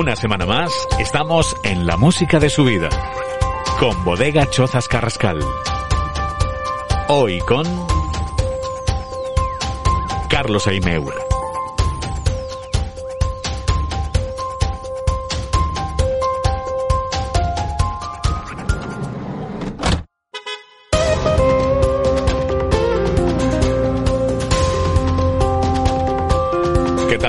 Una semana más, estamos en la música de su vida, con Bodega Chozas Carrascal. Hoy con Carlos Aimeur.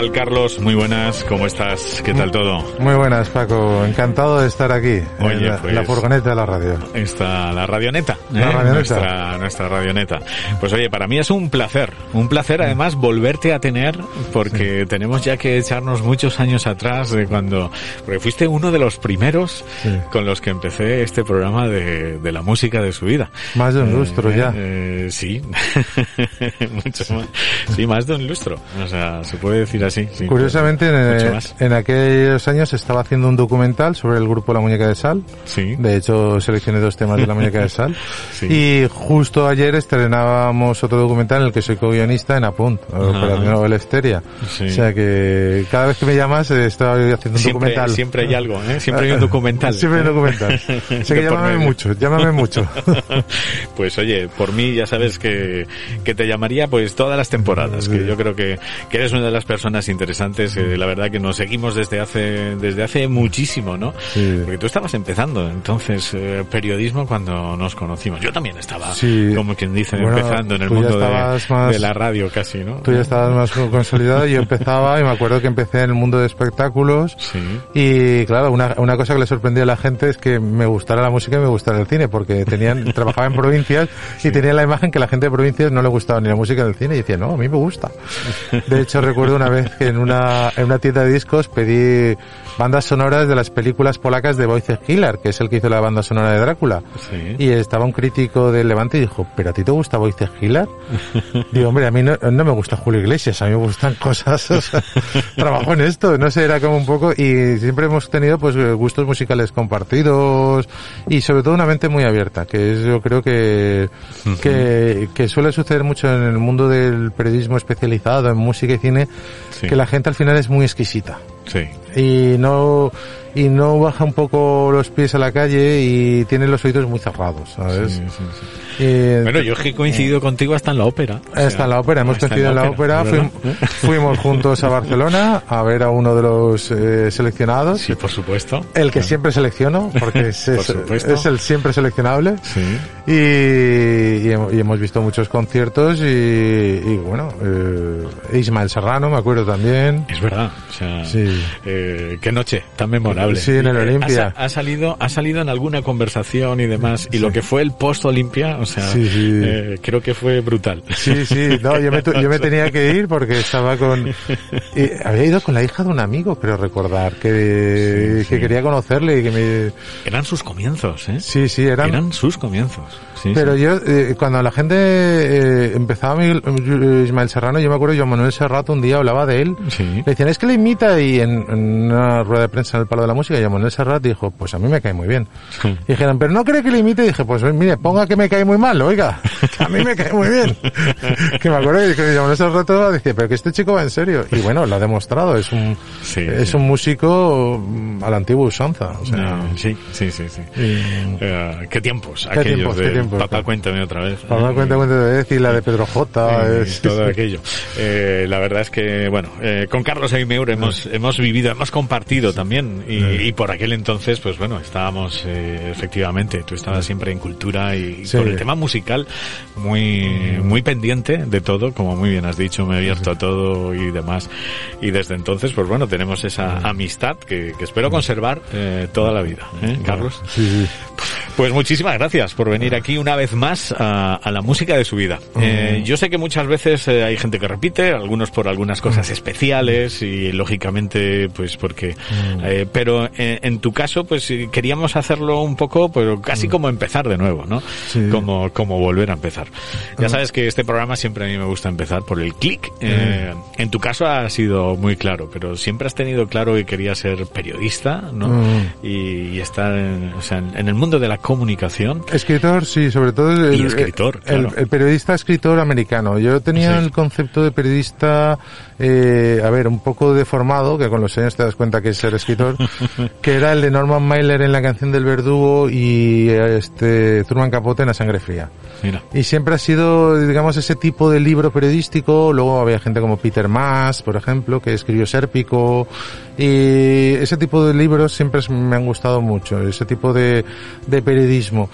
Tal, Carlos? Muy buenas, ¿cómo estás? ¿Qué tal todo? Muy buenas, Paco. Encantado de estar aquí. Oye, en la, pues- la furgoneta de la radio. Está la radioneta, La ¿eh? radioneta. Nuestra, nuestra radioneta. Pues oye, para mí es un placer, un placer además volverte a tener, porque tenemos ya que echarnos muchos años atrás de cuando, porque fuiste uno de los primeros Sí. con los que empecé este programa de, de la música de su vida. Más de un lustro Eh, ya. eh, sí, mucho más. Sí, más de un lustro. O sea, se puede decir así. Sí. Curiosamente, en, eh, en aquellos años estaba haciendo un documental sobre el grupo La Muñeca de Sal. Sí. De hecho, seleccioné dos temas de La Muñeca de Sal. Sí. Y justo ayer estrenábamos otro documental en el que soy co-guionista en Apunt, Operación Elefteria. Sí. O sea que cada vez que me llamas eh, estoy haciendo un Siempre, documental. siempre hay algo, ¿eh? Siempre hay un documental. Siempre hay un documental. Así que De por llámame mucho, llámame mucho. Pues oye, por mí ya sabes que, que te llamaría pues todas las temporadas, que yo creo que, que eres una de las personas interesantes, eh, la verdad que nos seguimos desde hace, desde hace muchísimo, ¿no? Sí. Porque tú estabas empezando entonces eh, periodismo cuando nos conocimos. Yo también estaba, Sí. como quien dice, Bueno, empezando en el mundo de, estabas más- de la radio casi, ¿no? Tú ya estabas más consolidado y yo empezaba y me acuerdo que empecé en el mundo de espectáculos Sí. y claro, una, una cosa que le sorprendía a la gente es que me gustara la música y me gustara el cine porque tenían, trabajaba en provincias y tenía la imagen que la gente de provincias no le gustaba ni la música ni el cine y decía, no, a mí me gusta. De hecho recuerdo una vez en una, en una tienda de discos pedí bandas sonoras de las películas polacas de Wojciech Hiller, que es el que hizo la banda sonora de Drácula. Sí. Y estaba un crítico del Levante y dijo, ¿pero a ti te gusta Wojciech Hiller? Digo, hombre, a mí no, no me gusta Julio Iglesias, a mí me gustan cosas, o sea, trabajo en esto, no sé, era como un poco, y siempre hemos tenido pues gustos musicales compartidos y sobre todo una mente muy abierta, que es yo creo que, que, que suele suceder mucho en el mundo del periodismo especializado en música y cine, Que la gente al final es muy exquisita Sí. y no y no baja un poco los pies a la calle y tiene los oídos muy cerrados, ¿sabes? Sí, sí, sí. Y- Bueno, yo es que he coincidido contigo hasta en la ópera. O sea, en la ópera, hemos hasta coincidido en la ópera, ¿verdad? fuim- fuimos juntos a Barcelona a ver a uno de los eh, seleccionados, Sí, por supuesto. el que siempre selecciono, porque es, es- es el siempre seleccionable, Sí. y, y y hemos visto muchos conciertos y, y bueno, eh, Ismael Serrano, me acuerdo también. Es verdad, o sea, Sí. Eh, qué noche tan memorable. Sí, en el Eh, Olimpia. Ha, ha salido, ha salido en alguna conversación y demás, y lo que fue el post Olimpia, o sea, Sí, sí. eh, creo que fue brutal. Sí, sí, no, yo me, yo me tenía que ir porque estaba con... había ido con la hija de un amigo, creo recordar, que, Sí, sí. que quería conocerle y que me... Eran sus comienzos, ¿eh? Sí, sí, eran... Eran sus comienzos. Sí, pero sí. yo, eh, cuando la gente eh, empezaba Miguel- eh, Ismael Serrano, yo me acuerdo, yo Manuel Serrato un día hablaba de él. Sí. Le decían, es que le imita y en, en una rueda de prensa en el Palo de la Música, y Manuel Serrat dijo, pues a mí me cae muy bien. Sí. Y dijeron, pero no cree que le imite. Y dije, pues mire, ponga que me cae muy mal, oiga, que a mí me cae muy bien. que me acuerdo que Manuel Serrat decía, pero que este chico va en serio. Y bueno, lo ha demostrado, es un, Sí, es sí. un músico mm, a la antigua usanza. O sea, Eh, sí, sí, sí, sí. y- Eh, qué tiempos, Qué aquellos tiempos, de- qué tiempos. Papá, cuéntame otra vez. Papá, cuéntame otra vez y la de Pedro J. es, todo aquello. Eh, la verdad es que, bueno, eh, con Carlos Aimeur hemos, hemos vivido, hemos compartido también y, por aquel entonces, pues bueno, estábamos eh, efectivamente, tú estabas siempre en cultura y, por el tema musical muy, muy pendiente de todo, como muy bien has dicho, me he abierto a todo y demás. Y desde entonces, pues bueno, tenemos esa amistad que, que espero conservar eh, toda la vida, ¿eh, Carlos? Sí, Pues muchísimas gracias por venir aquí una vez más a, a la música de su vida. Eh, yo sé que muchas veces eh, hay gente que repite, algunos por algunas cosas especiales y lógicamente pues porque... Eh, pero en, en, tu caso pues queríamos hacerlo un poco, pero casi como empezar de nuevo, ¿no? Sí. Como, como volver a empezar. Ya sabes que este programa siempre a mí me gusta empezar por el clic. Eh, en tu caso ha sido muy claro, pero siempre has tenido claro que querías ser periodista, ¿no? Mm. Y, y, estar en, o sea, en, en, el mundo de la comunicación. Escritor, sí, sobre todo el, y escritor, el, periodista escritor americano. Yo tenía sí. el concepto de periodista, eh, a ver, un poco deformado, que con los años te das cuenta que es ser escritor, que era el de Norman Mailer en la canción del verdugo y este Truman Capote en La sangre fría. Mira. Y siempre ha sido, digamos, ese tipo de libro periodístico. Luego había gente como Peter Maas, por ejemplo, que escribió Sérpico. Y ese tipo de libros siempre me han gustado mucho, ese tipo de, de periodismo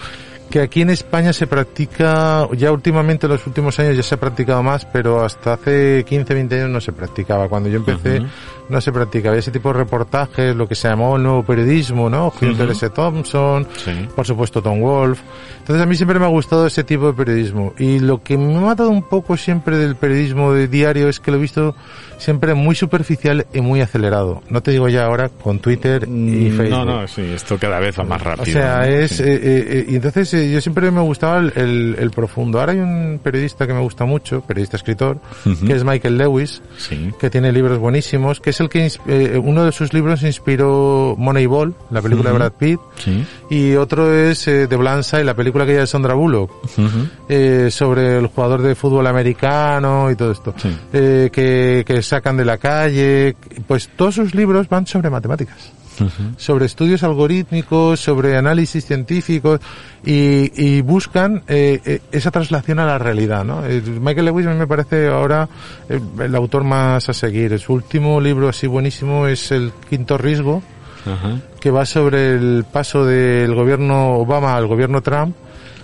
que aquí en España se practica, ya últimamente en los últimos años ya se ha practicado más, pero hasta hace 15, 20 años no se practicaba. Cuando yo empecé uh -huh. no se practicaba ese tipo de reportajes, lo que se llamó el nuevo periodismo, ¿no? Hunter uh -huh. S. Thompson, sí. por supuesto Tom Wolf. Entonces a mí siempre me ha gustado ese tipo de periodismo. Y lo que me ha matado un poco siempre del periodismo de diario es que lo he visto siempre muy superficial y muy acelerado. No te digo ya ahora con Twitter y Facebook. No, no, sí, esto cada vez va más rápido. O sea, es, sí. eh, eh, y entonces yo siempre me gustaba el, el, el, profundo. Ahora hay un periodista que me gusta mucho, periodista escritor, uh -huh. que es Michael Lewis, sí. que tiene libros buenísimos, que es el que eh, uno de sus libros inspiró Moneyball, la película uh -huh. de Brad Pitt, sí. y otro es eh, The Blind Side, la película que ya de Sandra Bullock, uh -huh. eh, sobre el jugador de fútbol americano y todo esto, sí. eh, que, que sacan de la calle, pues todos sus libros van sobre matemáticas. Uh -huh. sobre estudios algorítmicos, sobre análisis científicos y, y buscan eh, eh, esa traslación a la realidad. ¿no? Eh, Michael Lewis me parece ahora el, el, autor más a seguir. Su último libro así buenísimo es El Quinto Riesgo, uh -huh. que va sobre el paso del gobierno Obama al gobierno Trump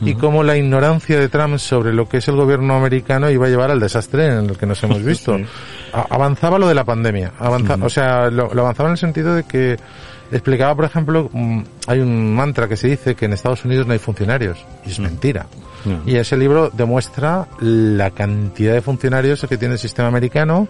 y cómo la ignorancia de Trump sobre lo que es el gobierno americano iba a llevar al desastre en el que nos hemos visto. sí. Avanzaba lo de la pandemia, avanza, uh -huh. o sea, lo, lo, avanzaba en el sentido de que explicaba, por ejemplo, mm, hay un mantra que se dice que en Estados Unidos no hay funcionarios, y es uh -huh. mentira. Uh -huh. Y ese libro demuestra la cantidad de funcionarios que tiene el sistema americano,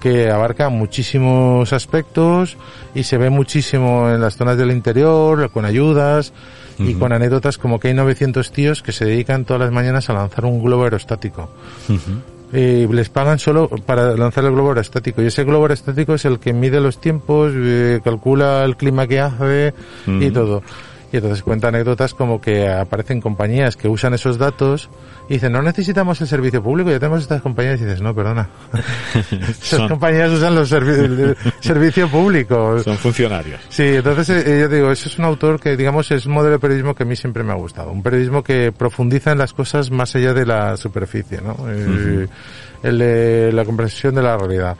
que abarca muchísimos aspectos y se ve muchísimo en las zonas del interior, con ayudas, Uh -huh. y con anécdotas como que hay 900 tíos que se dedican todas las mañanas a lanzar un globo aerostático. Uh -huh. Eh, les pagan solo para lanzar el globo aerostático y ese globo aerostático es el que mide los tiempos, eh, calcula el clima que hace uh -huh. y todo. Y entonces cuenta anécdotas como que aparecen compañías que usan esos datos y dicen, no necesitamos el servicio público, ya tenemos estas compañías. Y dices, no, perdona. Esas compañías usan los servi el servicio público. Son funcionarios. Sí, entonces eh, yo digo, eso es un autor que, digamos, es un modelo de periodismo que a mí siempre me ha gustado. Un periodismo que profundiza en las cosas más allá de la superficie, ¿no? Uh -huh. el de la comprensión de la realidad.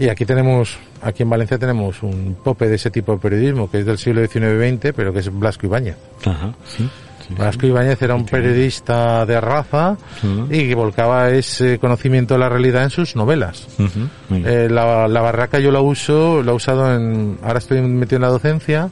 Y aquí tenemos, aquí en Valencia tenemos un tope de ese tipo de periodismo que es del siglo XIX-XX, pero que es Blasco Ibáñez. Ajá, sí. Blasco Ibáñez era un periodista de raza uh -huh. y que volcaba ese conocimiento de la realidad en sus novelas. Uh -huh. eh, la, la, barraca yo la uso, la he usado en, ahora estoy metido en la docencia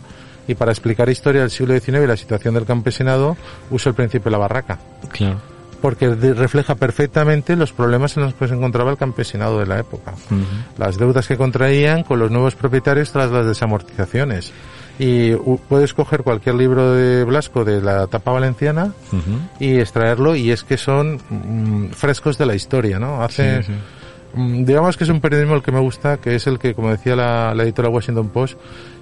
y para explicar historia del siglo XIX y la situación del campesinado uso el principio de la barraca. Claro porque refleja perfectamente los problemas en los que se encontraba el campesinado de la época. Uh -huh. Las deudas que contraían con los nuevos propietarios tras las desamortizaciones. Y puedes coger cualquier libro de Blasco de la etapa valenciana uh -huh. y extraerlo y es que son mm, frescos de la historia, ¿no? Hace, sí, sí. Mm, digamos que es un periodismo el que me gusta, que es el que, como decía la, la editora Washington Post,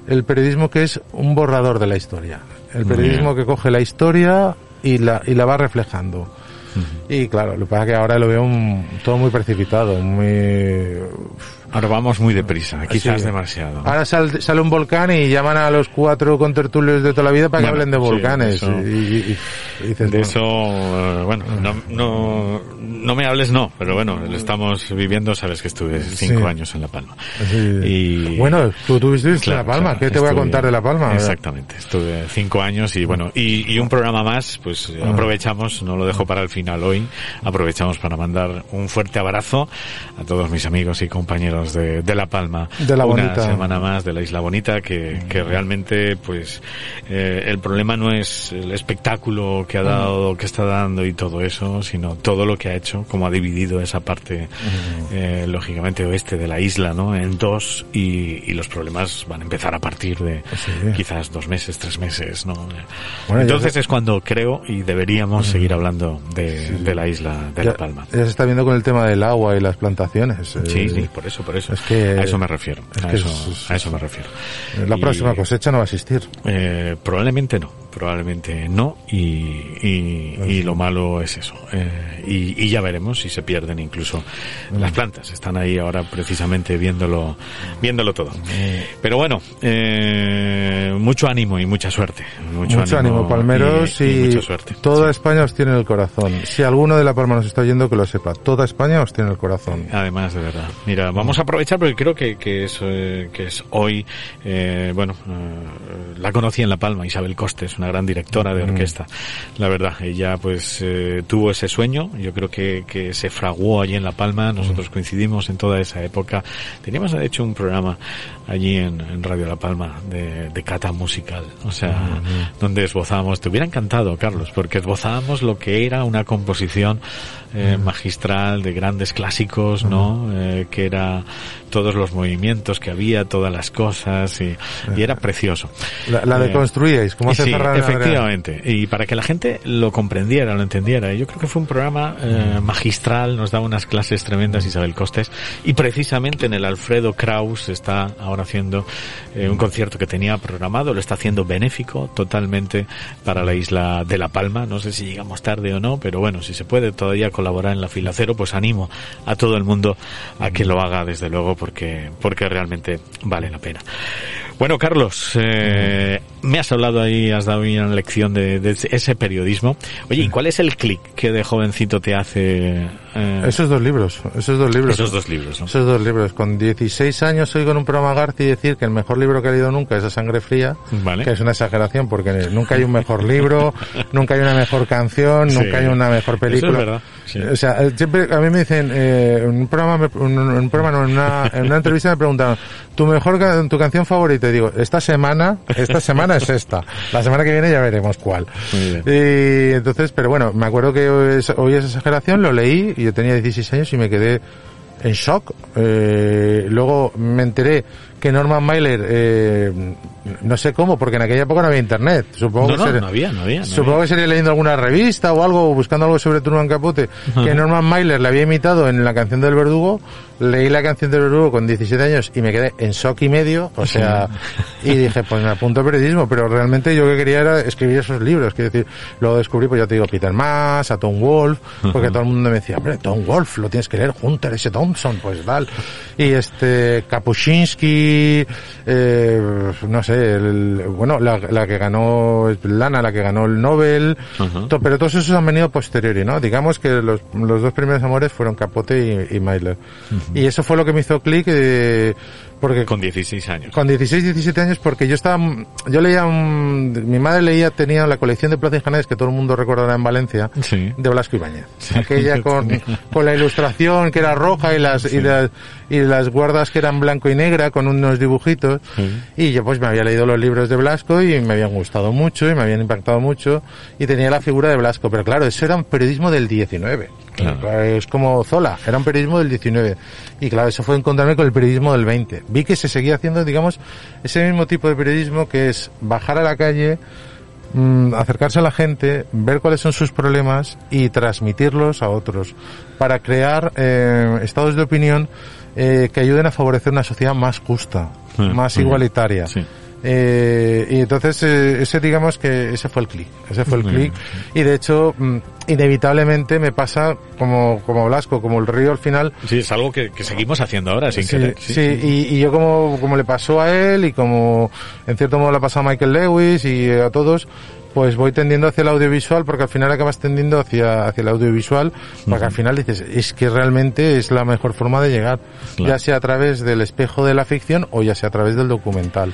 el periodismo que es un borrador de la historia. El periodismo que coge la historia y la, y la va reflejando Y claro, lo que pasa es que ahora lo veo un- todo muy precipitado, muy... Ahora vamos muy deprisa, quizás Sí. demasiado. Ahora sal- sale un volcán y llaman a los cuatro contertulios de toda la vida para que Bueno, hablen de sí, volcanes. eso- y, y- y dices, De eso, eh, bueno, no, no, no me hables, no, pero bueno, lo estamos viviendo, sabes que estuve cinco Sí. años en La Palma. Y, Bueno, tú tuviste en Claro, La Palma, claro, ¿qué te voy a contar de La Palma? Exactamente, estuve cinco años y bueno, y, un programa más, pues Ah. aprovechamos, no lo dejo para el final hoy, aprovechamos para mandar un fuerte abrazo a todos mis amigos y compañeros de, de La Palma. De La Una Bonita. semana más de la Isla Bonita que, que realmente pues eh, el problema no es el espectáculo que ha dado, que está dando y todo eso, sino todo lo que ha hecho, como ha dividido esa parte eh, lógicamente oeste de la isla, ¿no? En dos y, y los problemas van a empezar a partir de Sí. quizás dos meses, tres meses, ¿no? Bueno, Entonces se- es cuando creo y deberíamos seguir hablando de, de la isla de ya, La Palma. ya se está viendo con el tema del agua y las plantaciones. Sí, eh, sí, por eso, por eso. es que- a eso me refiero. es a, eso, es- a eso me refiero. La Y, próxima cosecha no va a existir. eh, probablemente no, probablemente no, y, y, y lo malo es eso. Eh, y, y ya veremos si se pierden incluso las plantas. Están ahí ahora precisamente viéndolo, viéndolo todo. Pero bueno, eh, mucho ánimo y mucha suerte. Mucho, Mucho, ánimo, palmeros, y, mucha suerte. toda Sí. España os tiene en el corazón. Si alguno de La Palma nos está oyendo, que lo sepa. Toda España os tiene en el corazón. Además, de verdad. Mira, vamos a aprovechar porque creo que, que, es, eh, que es hoy, bueno, la conocí en La Palma, Isabel Costes, una gran directora de orquesta. La verdad, ella pues eh, tuvo ese sueño, yo creo que, que se fraguó allí en La Palma, nosotros coincidimos en toda esa época. Teníamos de hecho un programa allí en, en Radio La Palma de, de cata musical, o sea, donde esbozábamos, te hubiera encantado, Carlos, porque esbozábamos lo que era una composición eh, magistral de grandes clásicos, ¿no? Eh, que era todos los movimientos que había, todas las cosas y, y era precioso. La, la Eh, deconstruíais, como hace sí, Efectivamente. Y para que la gente lo comprendiera, lo entendiera. Yo creo que fue un programa eh, magistral, nos daba unas clases tremendas Isabel Costes. Y precisamente en el Alfredo Kraus está ahora haciendo eh, un concierto que tenía programado, lo está haciendo benéfico totalmente para la isla de La Palma. No sé si llegamos tarde o no, pero bueno, si se puede todavía colaborar en la fila cero, pues animo a todo el mundo a que lo haga desde luego porque, porque realmente vale la pena. Bueno, Carlos, eh, me has hablado ahí, has dado una lección de, de ese periodismo. Oye, ¿y cuál es el clic que de jovencito te hace eh, Esos dos libros, esos dos libros. esos dos libros? ¿no? Esos dos libros. Con 16 años oigo en un programa Garci decir que el mejor libro que he leído nunca es A Sangre Fría, Vale. que es una exageración porque nunca hay un mejor libro, nunca hay una mejor canción, Sí. nunca hay una mejor Eso es película. verdad, sí. O sea, eh, siempre a mí me dicen, eh, en un programa, un, un programa no, en una, en una entrevista me preguntaron, tu mejor, tu canción favorita, y digo, esta semana, esta semana es esta, la semana que viene ya veremos cuál. Y entonces, pero bueno, me acuerdo que hoy es, hoy esa exageración, lo leí y yo tenía 16 años y me quedé en shock. Eh, luego me enteré que Norman Mailer, eh, no sé cómo, porque en aquella época no había internet. Supongo No, que no, sería- no había, no había. Supongo había. que sería leyendo alguna revista o algo, buscando algo sobre Truman Capote, que Norman Mailer le había imitado en la canción del verdugo. Leí la canción del verdugo con 17 años y me quedé en shock y medio, o sea, y dije, pues me apunto a periodismo, pero realmente yo lo que quería era escribir esos libros, quiero decir, luego descubrí, pues ya te digo, Peter Maas, a Tom Wolf, porque todo el mundo me decía, hombre, Tom Wolf, lo tienes que leer, Hunter S. Thompson, pues tal, y este, Kapuscinski, eh, no sé, el- bueno, la, la que ganó Lana, la que ganó el Nobel, to- pero todos esos han venido posteriori, ¿no? Digamos que los, los dos primeros amores fueron Capote y, y Mailer. Y eso fue lo que me hizo clic, eh, porque Con 16 años. con 16, 17 años, porque yo estaba, yo leía, un- mi madre leía, tenía la colección de Plaza y Janés, que todo el mundo recordará en Valencia, Sí. de Blasco Ibáñez. Aquella con, con la ilustración que era roja y las, y las, y las guardas que eran blanco y negra con unos dibujitos. Y yo pues me había leído los libros de Blasco y me habían gustado mucho y me habían impactado mucho y tenía la figura de Blasco. Pero claro, eso era un periodismo del 19. Claro. Es como Zola, era un periodismo del 19. Y claro, eso fue encontrarme con el periodismo del 20. Vi que se seguía haciendo, digamos, ese mismo tipo de periodismo que es bajar a la calle, mm, acercarse a la gente, ver cuáles son sus problemas y transmitirlos a otros para crear eh, estados de opinión eh, que ayuden a favorecer una sociedad más justa, más igualitaria. Sí. Eh, y entonces eh, ese digamos que ese fue el clic, ese fue el clic y de hecho mm, inevitablemente me pasa como, como Blasco, como el río al final. Sí, es algo que, que seguimos haciendo ahora sin Sí, querer. sí, y, y yo como, como le pasó a él y como en cierto modo le ha pasado a Michael Lewis y a todos, pues voy tendiendo hacia el audiovisual porque al final acabas tendiendo hacia, hacia el audiovisual porque al final dices, es que realmente es la mejor forma de llegar, Claro. ya sea a través del espejo de la ficción o ya sea a través del documental.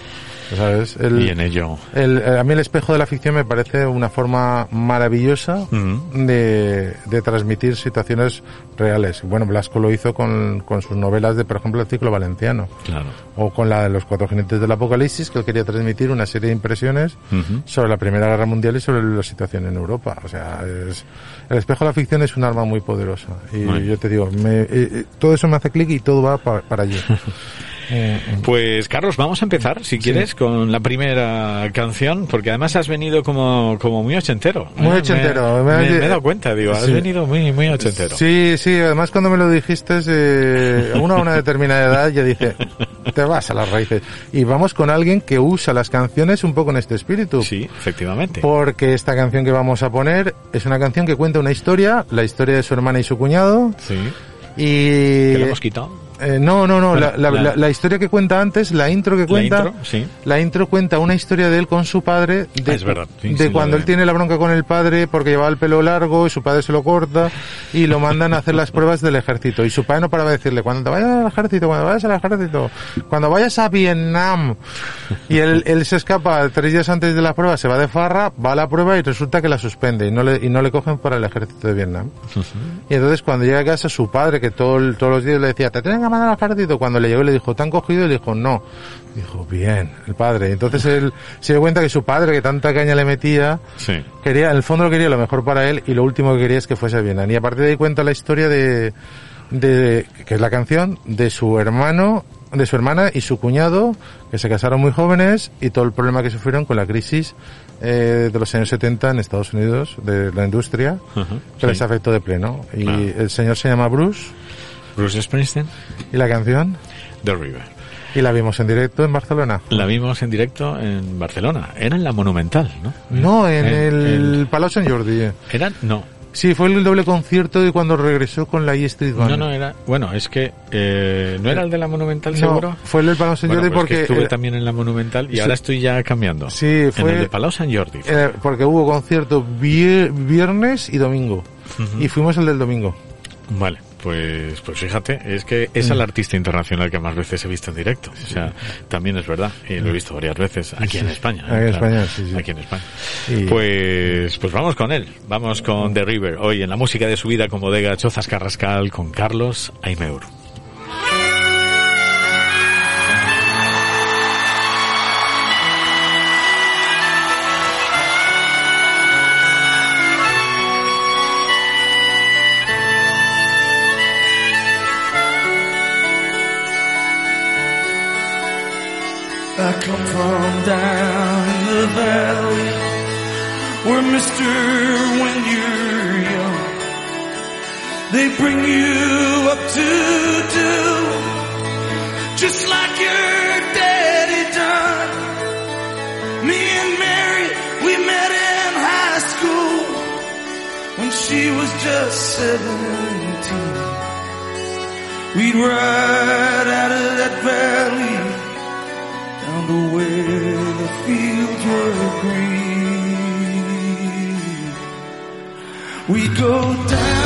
¿Sabes? El- Y en ello. el- eh, a mí el espejo de la ficción me parece una forma maravillosa Ujú. de, de transmitir situaciones reales. Bueno, Blasco lo hizo con, con sus novelas de, por ejemplo, el ciclo valenciano. Claro. O con la de los cuatro jinetes del apocalipsis, que él quería transmitir una serie de impresiones sobre la Primera Guerra Mundial y sobre la situación en Europa. O sea, es, el espejo de la ficción es un arma muy poderosa. Y yo te digo, me- eh, eh, todo eso me hace clic y todo va pa- para allí. Eh, eh. Pues Carlos, vamos a empezar, si quieres, con la primera canción, porque además has venido como, como muy ochentero. ¿eh? Muy ochentero. Me, Me- me he dado cuenta, digo, has Sí. venido muy, muy ochentero. Sí, sí, además cuando me lo dijiste, eh, uno a una determinada edad ya dice, te vas a las raíces. Y vamos con alguien que usa las canciones un poco en este espíritu. Sí, efectivamente. Porque esta canción que vamos a poner es una canción que cuenta una historia, la historia de su hermana y su cuñado. Sí. Y... ¿Que lo hemos quitado? Eh, no, no, no, Bueno, la, la- la- la- la historia que cuenta antes, la intro que cuenta, intro, sí. la intro cuenta una historia de él con su padre, de, Ah, es verdad, sí, de sí, cuando él tiene la bronca con el padre porque llevaba el pelo largo y su padre se lo corta y lo mandan a hacer las pruebas del ejército y su padre no paraba de decirle cuando te vayas al ejército, cuando vayas al ejército, cuando vayas a Vietnam y él, él se escapa tres días antes de la prueba, se va de farra, va a la prueba y resulta que la suspende y no le, y no le cogen para el ejército de Vietnam. Y entonces cuando llega a casa su padre, que todo, todos los días le decía, te tienen mandar al ejército, cuando le llegó le dijo, ¿te han cogido? Y le dijo, no. Dijo, bien, el padre. Entonces él se dio cuenta que su padre, que tanta caña le metía, Sí. quería, en el fondo quería lo mejor para él y lo último que quería es que fuese Vietnam. Y a partir de ahí cuenta la historia de, de, que es la canción, de su hermano, de su hermana y su cuñado, que se casaron muy jóvenes y todo el problema que sufrieron con la crisis eh, de los años 70 en Estados Unidos, de la industria, Ujú, que sí. les afectó de pleno. Y Claro. el señor se llama Bruce Bruce Springsteen, y la canción, The River. y la vimos en directo en Barcelona. La vimos en directo en Barcelona. Era en la Monumental, ¿no? No, en En- el en- Palau Sant Jordi. Era, no. Sí, fue el doble concierto de cuando regresó con la E Street Band. No, no era. Bueno, es que eh, no era el de la Monumental, No, seguro. fue el del Palau Bueno, Jordi pues que porque... estuve también en la Monumental y sí. ahora estoy ya cambiando. Sí, En fue... el de Palau Sant Jordi. eh, porque hubo concierto vie- viernes y domingo. Y fuimos el del domingo. Vale, pues, pues fíjate, es que es Mm. el artista internacional que más veces he visto en directo. O sea, también es verdad, y lo he visto varias veces aquí en España. Aquí en ¿eh? España, sí, sí. Aquí en España. Pues, pues vamos con él, vamos con The River, hoy en la música de su vida con bodega Chozas Carrascal con Carlos Aimeur. I come from down the valley where mister when you're young they bring you up to do just like your daddy done. Me and Mary, we met in high school when she was just seventeen. We'd ride out of that valley down to where the fields were green. We go down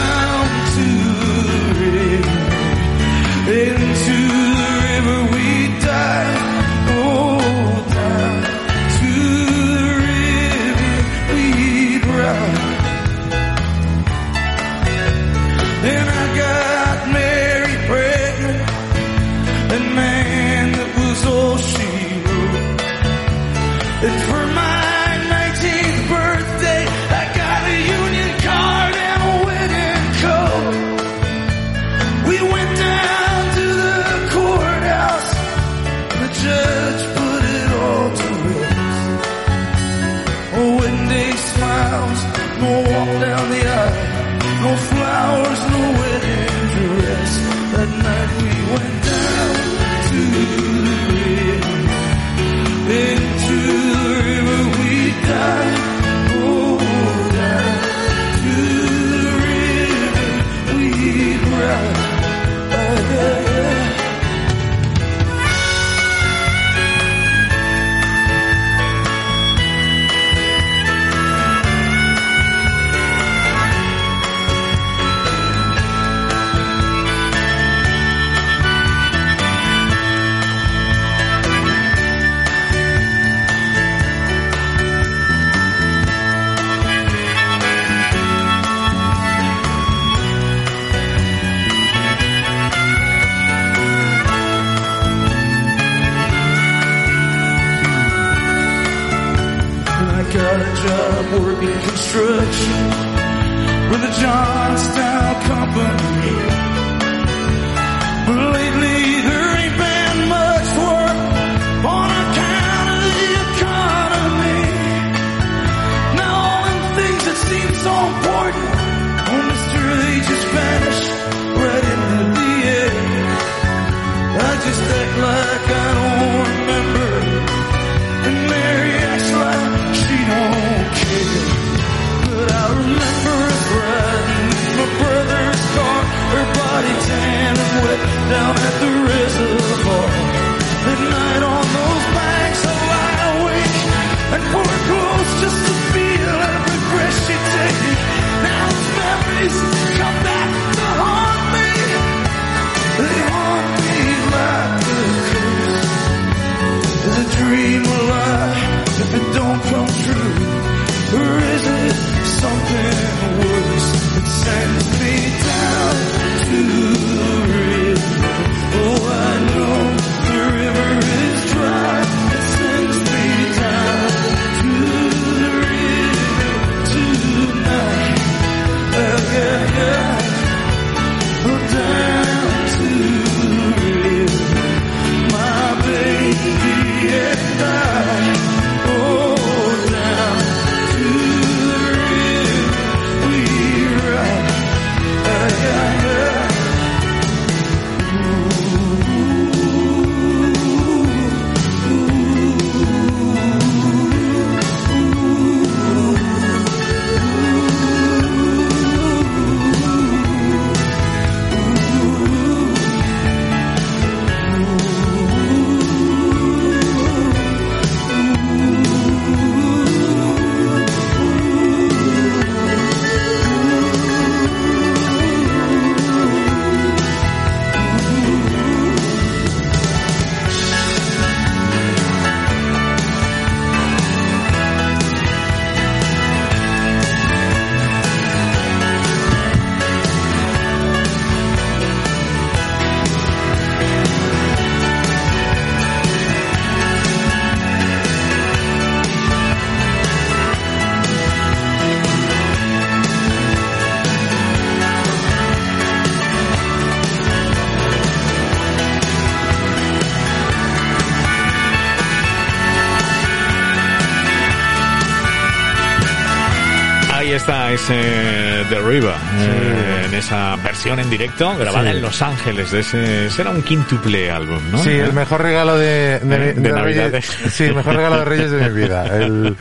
versión en directo, grabada Sí. en Los Ángeles, de ese, ese era un quintuple álbum, ¿no? Sí, el mejor regalo de, de, De- de. Reyes. Sí, el mejor regalo de Reyes de mi vida. El-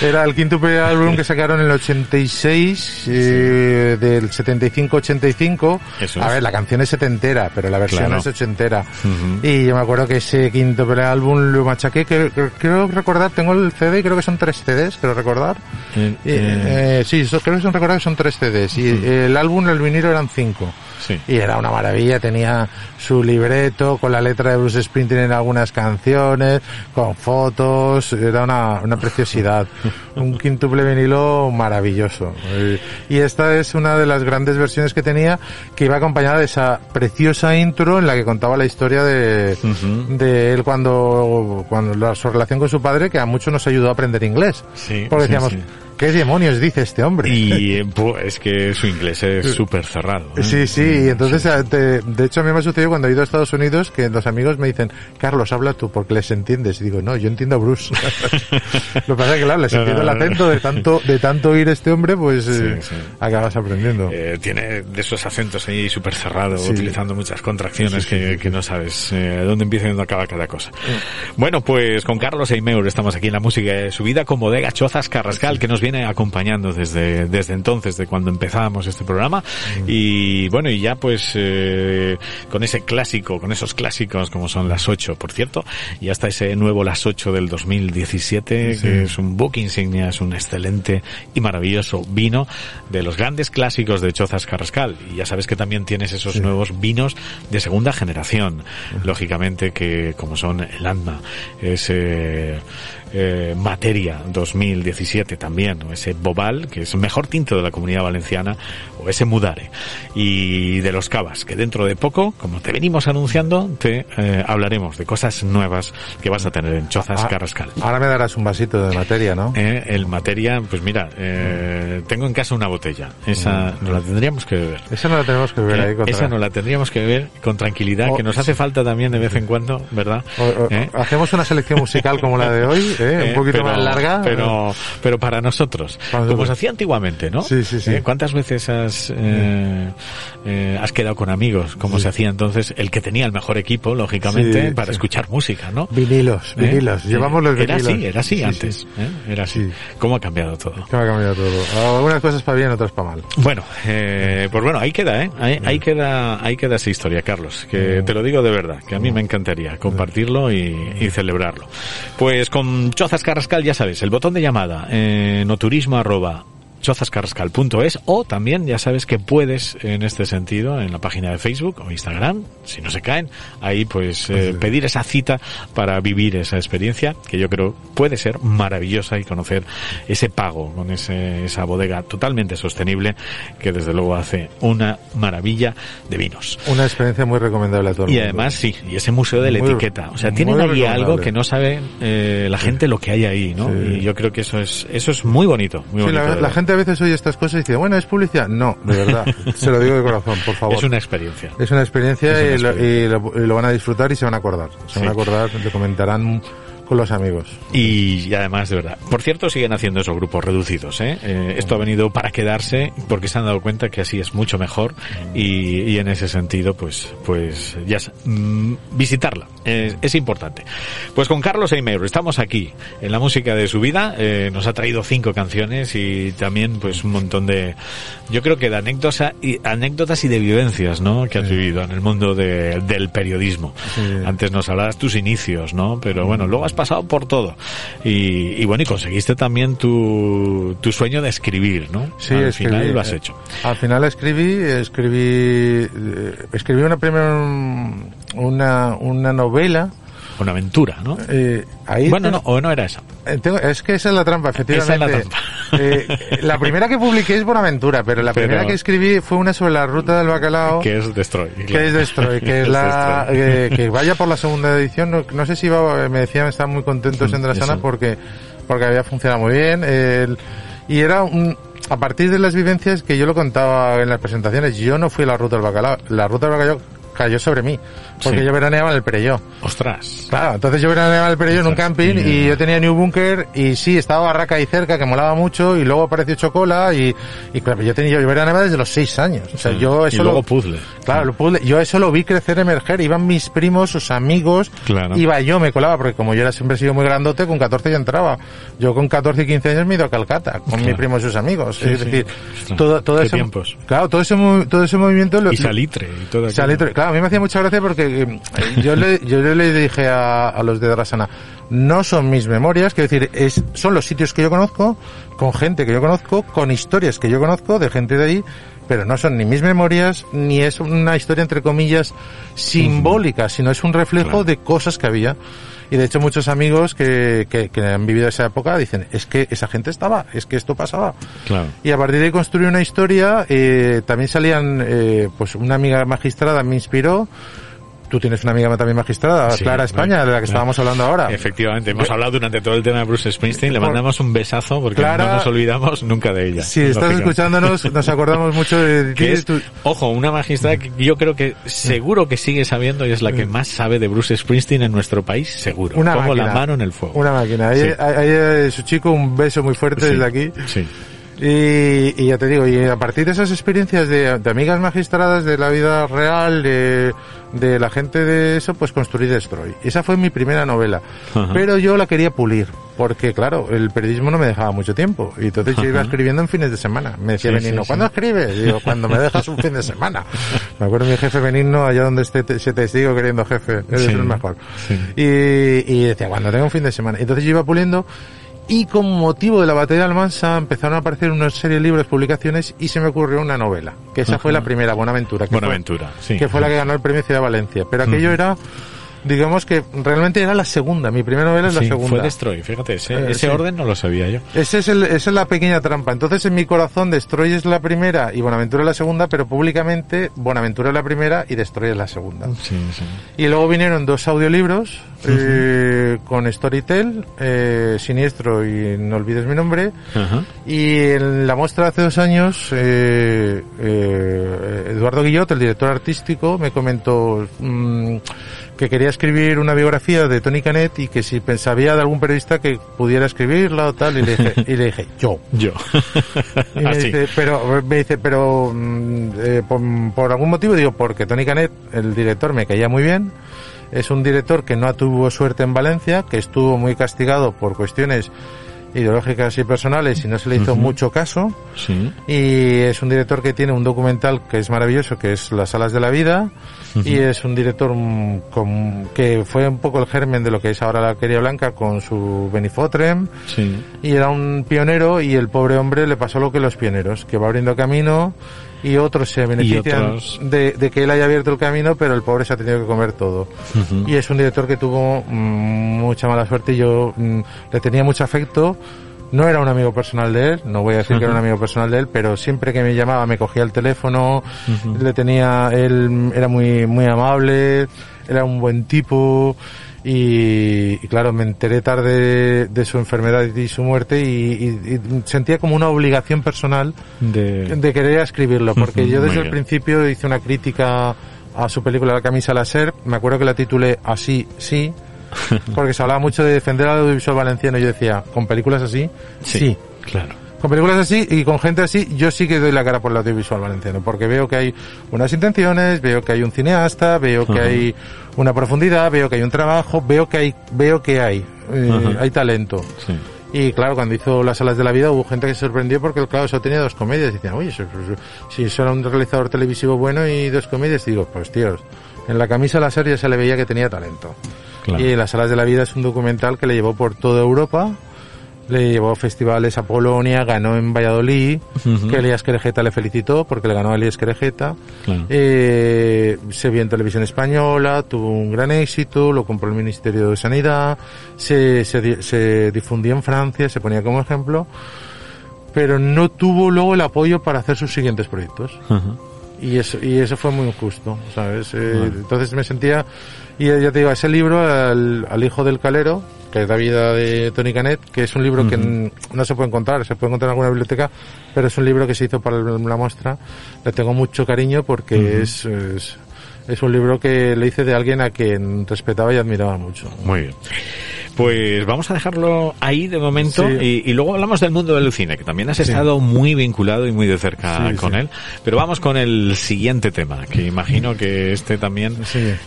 era el quinto álbum que sacaron en el 86, eh, del 75-85. Eso A ver, la canción es setentera, pero la versión Claro. es ochentera. Ujú. Y yo me acuerdo que ese quinto álbum lo machaqué, que, que- creo recordar, tengo el CD y creo que son tres CDs, creo recordar. Eh, eh, eh, sí, eso- creo que son recordar que son tres CDs. Y el álbum, el vinilo eran cinco. Sí. Y era una maravilla, tenía su libreto con la letra de Bruce Springsteen en algunas canciones, con fotos, era una, una preciosidad. Un quintuple vinilo maravilloso. Y esta es una de las grandes versiones que tenía, que iba acompañada de esa preciosa intro en la que contaba la historia de, de él cuando, cuando la- su relación con su padre, que a muchos nos ayudó a aprender inglés. Sí, Porque sí, decíamos, sí. ¿Qué demonios dice este hombre? Y eh, pu- es que su inglés es súper cerrado. ¿eh? Sí, sí, y entonces, eh, te- de hecho a mí me ha sucedido cuando he ido a Estados Unidos que los amigos me dicen, Carlos, habla tú porque les entiendes. Y digo, no, yo entiendo a Bruce. Lo que pasa es que, claro, les entiendo el acento de tanto, de tanto oír este hombre, pues eh, Sí, sí. acabas aprendiendo. Eh, tiene de esos acentos ahí súper cerrados, Sí. utilizando muchas contracciones que, que no sabes eh, dónde empieza y dónde acaba cada cosa. Bueno, pues con Carlos Eimeur estamos aquí en la música de su vida con Bodega Chozas Carrascal, que nos viene acompañando desde, desde entonces, de cuando empezábamos este programa. Y bueno, y ya pues eh, con ese clásico, con esos clásicos como son las 8, por cierto, y hasta ese nuevo las 8 del 2017, que es un book insignia, es un excelente y maravilloso vino de los grandes clásicos de Chozas Carrascal. Y ya sabes que también tienes esos nuevos vinos de segunda generación, lógicamente que como son el Anna, ese eh, Materia 2017 también, o ese Bobal, que es el mejor tinto de la comunidad valenciana, o ese Mudare. Y de los cavas, que dentro de poco, como te venimos anunciando, te eh, hablaremos de cosas nuevas que vas a tener en Chozas Ah, Carrascal. Ahora me darás un vasito de materia, ¿no? Eh, el materia, pues mira, eh, tengo en casa una botella. Esa no la tendríamos que beber. Esa no la tenemos que Eh, ahí contra... esa no la tendríamos que beber con tranquilidad, Oh, que nos hace falta también de vez en cuando, ¿verdad? O- o- Eh, Hacemos una selección musical como la de hoy, ¿eh? eh, un poquito pero- más larga. Pero, pero para nosotros, Para como se hacía antiguamente, ¿no? Sí, sí, sí. Eh, ¿Cuántas veces has, eh, eh, has quedado con amigos, como se hacía entonces, el que tenía el mejor equipo, lógicamente, para escuchar música, ¿no? Vinilos, ¿Eh? vinilos. Llevamos los Era vinilos. así, era así Sí, antes. ¿eh? Era así. Sí. ¿Cómo ha cambiado todo? Me ha cambiado todo. Algunas cosas para bien, otras para mal. Bueno, eh, pues bueno, ahí queda, ¿eh? Ahí, ahí queda, ahí queda esa historia, Carlos, que te lo digo de verdad, que a mí me encantaría compartirlo y, y celebrarlo. Pues con Chozas Carrascal, ya sabes, el botón de llamada, eh, noturismo arroba chozascarrascal.es o también ya sabes que puedes en este sentido en la página de Facebook o Instagram, si no se caen, ahí pues eh, pedir esa cita para vivir esa experiencia que yo creo puede ser maravillosa y conocer ese pago con ese, esa bodega totalmente sostenible que desde luego hace una maravilla de vinos. Una experiencia muy recomendable a todo el Y mundo. además, sí, y ese museo de la Muy- etiqueta. O sea, tienen recomendable. algo que no sabe eh, la gente lo que hay ahí, ¿no? Sí. Y yo creo que eso es, eso es muy bonito, muy Sí, bonito. la, verdad. Gente a veces oye estas cosas y dice, bueno, ¿es publicidad? No, de verdad. Se lo digo de corazón, por favor. Es una experiencia. Es una experiencia, Es una y, lo, y lo- y lo van a disfrutar y se van a acordar. Se Sí. van a acordar, le comentarán con los amigos. Y, y además, de verdad. Por cierto, siguen haciendo esos grupos reducidos, ¿eh? Eh, esto ha venido para quedarse porque se han dado cuenta que así es mucho mejor y, y en ese sentido, pues, pues, ya, mm, visitarla es, es importante. Pues con Carlos Eimeiro estamos aquí en la música de su vida. eh, nos ha traído cinco canciones y también, pues, un montón de, yo creo que de anécdotas y, anécdotas y de vivencias, ¿no? Que has vivido en el mundo de- del periodismo. Sí. Antes nos hablabas tus inicios, ¿no? Pero bueno, luego has pasado por todo. Y, y bueno, y conseguiste también tu, tu sueño de escribir, ¿no? Sí, Al escribí, final lo has eh, hecho. Al final escribí, escribí, eh, escribí una primera, una, una novela. Una aventura, ¿no? eh, ahí bueno, tengo- no, o no era esa. eh, tengo- es que esa es la trampa, efectivamente. Esa es la trampa. Eh, la primera que publiqué es Buenaventura, pero la Pero- primera que escribí fue una sobre la ruta del bacalao. Que es Destroy. que es Destroy, que es la eh, que vaya por la segunda edición. No, no sé si iba, me decían estaban muy contentos en Drasana porque porque había funcionado muy bien. el- y era un a partir de las vivencias que yo lo contaba en las presentaciones, yo no fui a la ruta del bacalao, la ruta del bacalao cayó sobre mí, porque Sí. yo veraneaba en el Perelló. Ostras. Claro, entonces yo veraneaba en el Perelló en un camping y- y yo tenía New Bunker y sí, estaba Barraca ahí cerca que molaba mucho y luego apareció Chocola y, y claro, yo tenía, yo veraneaba desde los seis años. O sea, yo eso y luego lo- puzzle. Claro, lo pude- yo eso lo vi crecer, emerger, iban mis primos, sus amigos, Claro. iba yo, me colaba, porque como yo era siempre he sido muy grandote, con 14 ya entraba. Yo con 14 y 15 años me he ido a Calcata, con Claro. mi primo y sus amigos. Sí, es sí. decir, todo, todo ese, tiempos. claro, todo ese, todo ese movimiento lo, Y salitre y todo aquello. Salitre. Claro, a mí me hacía mucha gracia porque eh, yo le, yo le dije a, a los de Drasana, no son mis memorias, quiero decir, es, son los sitios que yo conozco, con gente que yo conozco, con historias que yo conozco de gente de ahí, pero no son ni mis memorias, ni es una historia entre comillas simbólica, sino es un reflejo Claro. de cosas que había. Y de hecho muchos amigos que, que, que han vivido esa época dicen, es que esa gente estaba, es que esto pasaba. Claro. Y a partir de ahí construí una historia, eh, también salían, eh, pues una amiga magistrada me inspiró, tú tienes una amiga también magistrada, Sí, Clara España, de la que estábamos hablando ahora. Efectivamente, hemos hablado durante todo el tema de Bruce Springsteen, le mandamos un besazo porque Clara- no nos olvidamos nunca de ella. Si estás escuchándonos, nos acordamos mucho de ti. tú- ojo, una magistrada que yo creo que seguro que sigue sabiendo y es la que más sabe de Bruce Springsteen en nuestro país, seguro. Una Pongo la máquina. mano en el fuego. Una máquina. Ahí, Sí. ahí, ahí, su chico, un beso muy fuerte Sí, desde aquí. Sí. Y, y ya te digo, y a partir de esas experiencias de, de amigas magistradas de la vida real, de, de la gente de eso, pues construí Destroy. Esa fue mi primera novela. Ajá. Pero yo la quería pulir, porque claro, el periodismo no me dejaba mucho tiempo. Y entonces yo iba escribiendo en fines de semana. Me decía Sí, Benigno, sí, ¿cuándo sí. escribes? Digo, cuando me dejas un fin de semana. Me acuerdo mi jefe Benigno, allá donde esté, te- se te sigo queriendo jefe, eres el mejor. Y, y decía, cuando tenga un fin de semana. Entonces yo iba puliendo y con motivo de la batalla de Almansa empezaron a aparecer una serie de libros, publicaciones y se me ocurrió una novela, que esa fue la primera, Buenaventura. Que Buenaventura, fue, sí. Que fue la que ganó el premio Ciudad de Valencia. Pero aquello era digamos que realmente era la segunda. Mi primera novela es la segunda. fue Destroy, fíjate, ese, Eh, ese sí. orden no lo sabía yo. Ese es el, esa es la pequeña trampa. Entonces, en mi corazón, Destroy es la primera y Bonaventura es la segunda, pero públicamente Bonaventura es la primera y Destroy es la segunda. Sí, sí. Y luego vinieron dos audiolibros eh, con Storytel, eh, Siniestro y No olvides mi nombre. Y en la muestra de hace dos años, Eduardo Guillot, el director artístico, me comentó mm, que quería escribir una biografía de Tony Canet y que si pensaba de algún periodista que pudiera escribirla o tal, y le dije, y le dije yo. Yo. Y me Así. dice, pero, me dice, pero mm, eh, por, por algún motivo digo, porque Tony Canet, el director, me caía muy bien. Es un director que no tuvo suerte en Valencia, que estuvo muy castigado por cuestiones ideológicas y personales y no se le hizo Ujú. mucho caso. Sí. Y es un director que tiene un documental que es maravilloso, que es Las alas de la vida. Y es un director con- que fue un poco el germen de lo que es ahora la Alquería Blanca con su Benifotrem Sí. y era un pionero y el pobre hombre le pasó lo que los pioneros, que va abriendo camino y otros se benefician otros- de, de que él haya abierto el camino, pero el pobre se ha tenido que comer todo. Y es un director que tuvo mm, mucha mala suerte y yo mm, le tenía mucho afecto. No era un amigo personal de él, no voy a decir que era un amigo personal de él, pero siempre que me llamaba me cogía el teléfono, le tenía, él era muy, muy amable, era un buen tipo, y, y claro, me enteré tarde de su enfermedad y su muerte y, y- y sentía como una obligación personal De... de querer escribirlo, porque yo desde el principio hice una crítica a su película La camisa láser, me acuerdo que la titulé Así, sí, porque se hablaba mucho de defender al audiovisual valenciano y yo decía, con películas así, sí. Claro. Con películas así y con gente así, yo sí que doy la cara por el audiovisual valenciano, porque veo que hay unas intenciones, veo que hay un cineasta, veo que hay una profundidad, veo que hay un trabajo, veo que hay, veo que hay, eh, hay talento. Sí. Y claro, cuando hizo Las Alas de la Vida hubo gente que se sorprendió porque, claro, eso tenía dos comedias. Y decían, oye, si eso era un realizador televisivo bueno y dos comedias, y digo, pues tíos, en la camisa la serie se le veía que tenía talento. Claro. Y Las Alas de la Vida es un documental que le llevó por toda Europa, le llevó a festivales a Polonia, ganó en Valladolid, que Elías Querejeta le felicitó porque le ganó a Elías Querejeta. Claro. Eh, se vio en televisión española, tuvo un gran éxito, lo compró el Ministerio de Sanidad, se, se, se difundió en Francia, se ponía como ejemplo, pero no tuvo luego el apoyo para hacer sus siguientes proyectos. Y eso, y eso fue muy injusto, ¿sabes? Eh, Entonces me sentía, y ya te digo, ese libro, al, al hijo del calero, que es la vida de Tony Canet, que es un libro que n- no se puede encontrar, se puede encontrar en alguna biblioteca, pero es un libro que se hizo para la muestra. Le tengo mucho cariño porque es, es, es un libro que le hice de alguien a quien respetaba y admiraba mucho. Muy bien. Pues vamos a dejarlo ahí de momento Sí. y, y luego hablamos del mundo del cine, que también has estado muy vinculado y muy de cerca Sí, con él. Pero vamos con el siguiente tema, que imagino que este también,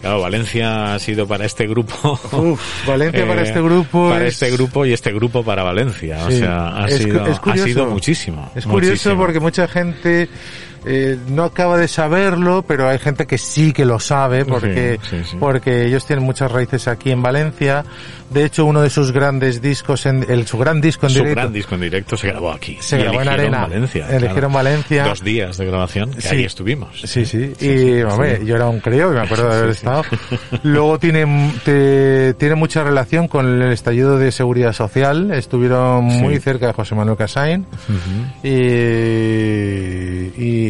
claro, Valencia ha sido para este grupo. Uf, Valencia para eh, este grupo Para es- este grupo y este grupo para Valencia. O sea, ha, Es sido, es ha sido muchísimo. Es curioso muchísimo. porque mucha gente eh, no acaba de saberlo, pero hay gente que sí que lo sabe porque, Sí, sí, sí. porque ellos tienen muchas raíces aquí en Valencia. De hecho, uno de sus grandes discos, en, el, su gran disco en Su directo, gran disco en directo se grabó aquí. Se grabó en Arena. Valencia. Eligieron Valencia. Dos días de grabación, que ahí estuvimos. Sí, sí. Y, hombre, yo era un crío y me acuerdo de haber estado. Luego tiene, te- tiene mucha relación con el estallido de seguridad social. Estuvieron muy cerca de José Manuel Casain. Y-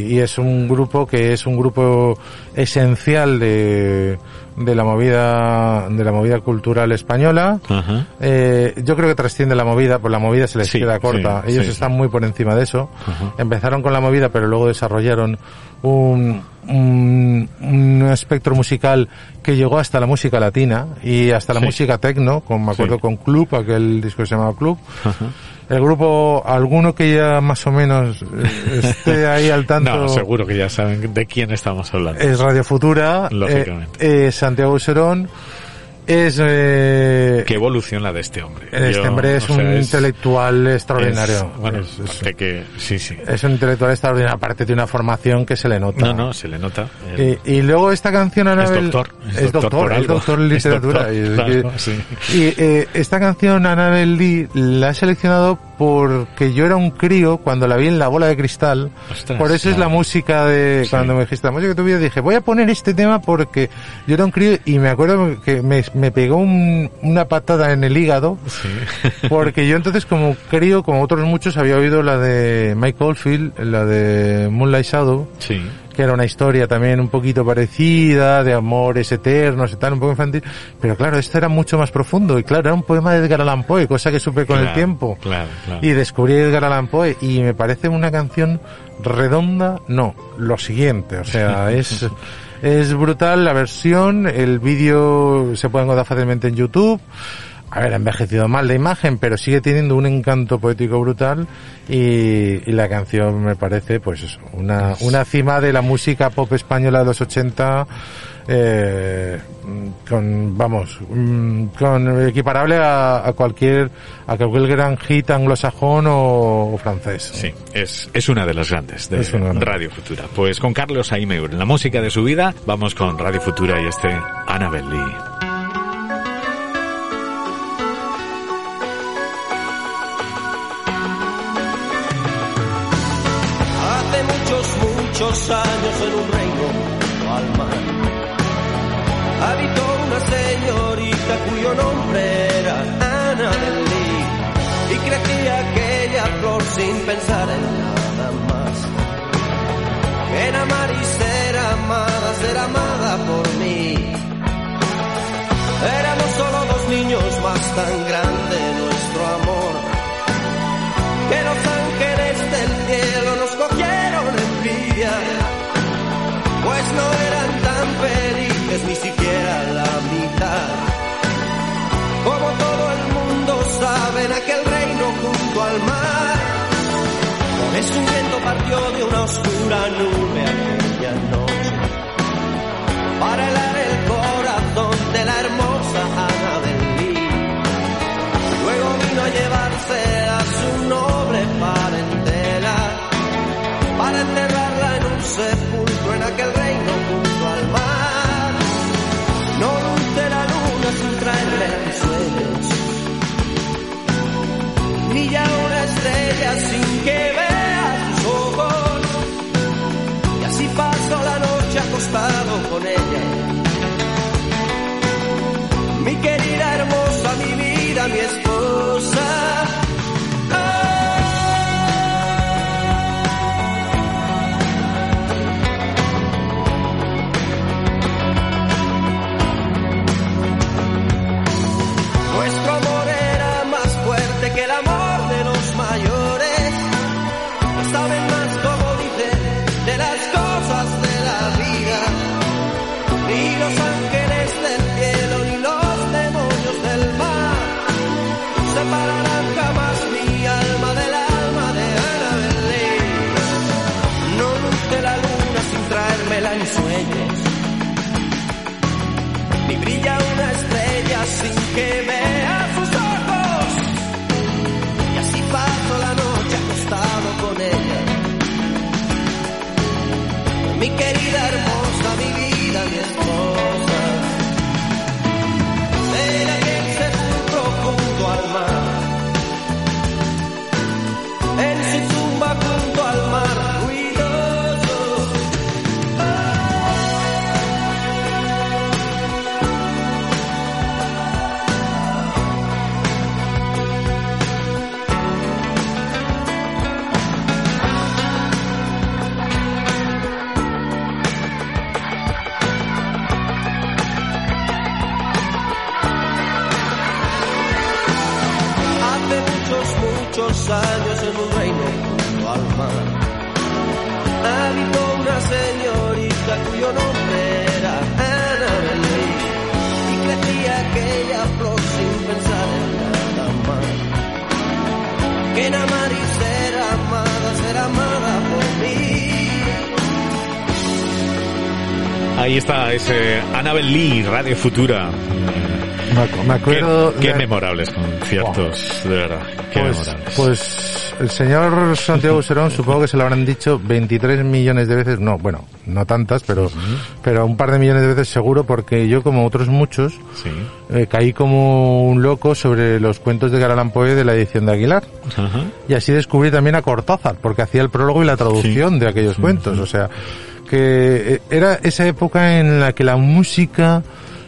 y es un grupo que es un grupo esencial de, de la movida de la movida cultural española. Ajá. Eh, yo creo que trasciende la movida pues la movida se les Sí, queda corta. sí, ellos sí, están muy por encima de eso. Ajá. empezaron con la movida pero luego desarrollaron un, un, un espectro musical que llegó hasta la música latina y hasta la música tecno con me acuerdo con Club aquel disco que se llamaba Club. Ajá. El grupo, alguno que ya más o menos eh, esté ahí al tanto, No, seguro que ya saben de quién estamos hablando. es Radio Futura, Lógicamente. eh, Santiago Serón, es... Eh, Qué evolución la de este hombre. este Yo, hombre es un sea, intelectual extraordinario. es- bueno, Es- es- que, sí, sí. es un intelectual extraordinario, aparte de una formación que se le nota. No, no, se le nota. El- Y, y luego esta canción Anabel doctor, es es doctor doctor, es doctor en Es literatura doctor, y, claro, y- sí. y, eh, esta canción Anabel Lee la he seleccionado porque yo era un crío cuando la vi en la bola de cristal. Ostras, por eso es la música de, cuando me dijiste la música de tu vida, dije, voy a poner este tema porque yo era un crío y me acuerdo que me, me pegó un- una patada en el hígado. Sí. Porque yo entonces como crío, como otros muchos, había oído la de Mike Oldfield, la de Moonlight Shadow, Sí. Que era una historia también un poquito parecida, de amores eternos y tal, un poco infantil. Pero claro, esto era mucho más profundo y claro, era un poema de Edgar Allan Poe, cosa que supe con el tiempo. Claro, claro. Y descubrí a Edgar Allan Poe y me parece una canción redonda, no, lo siguiente, o sea, es, es brutal la versión, el vídeo se puede encontrar fácilmente en YouTube. A ver, ha envejecido mal la imagen, pero sigue teniendo un encanto poético brutal y, y la canción me parece, pues eso, una, una cima de la música pop española de los 80, eh, con, vamos, mm, con equiparable a, a cualquier, a cualquier gran hit anglosajón o, o francés. Sí, es, es una de las grandes de Es una grande. Radio Futura. Pues con Carlos Aimeur, la música de su vida, vamos con Radio Futura y este Annabel Lee. Años en un reino al mar habitó una señorita cuyo nombre era Ana del Lee y crecía aquella flor sin pensar en nada más. En amar y ser amada, ser amada por mí. Éramos solo dos niños más tan grande es un viento partió de una oscura nube aquella noche. Para el cuyo nombre era Ana Belén y crecía aquella flor sin pensar en nada más que en amar y ser amada, ser amada por mí. Ahí está ese Annabel Lee, Radio Futura. Me, ac- me acuerdo... Qué, qué de- memorables conciertos, de verdad. Qué pues, memorables. pues el señor Santiago Serón supongo que se lo habrán dicho 23 millones de veces, no, bueno, no tantas, pero, pero un par de millones de veces seguro porque yo como otros muchos Sí. eh, caí como un loco sobre los cuentos de Garalán Poe de la edición de Aguilar. Ajá. Y así descubrí también a Cortázar, porque hacía el prólogo y la traducción de aquellos cuentos. O sea, que eh, era esa época en la que la música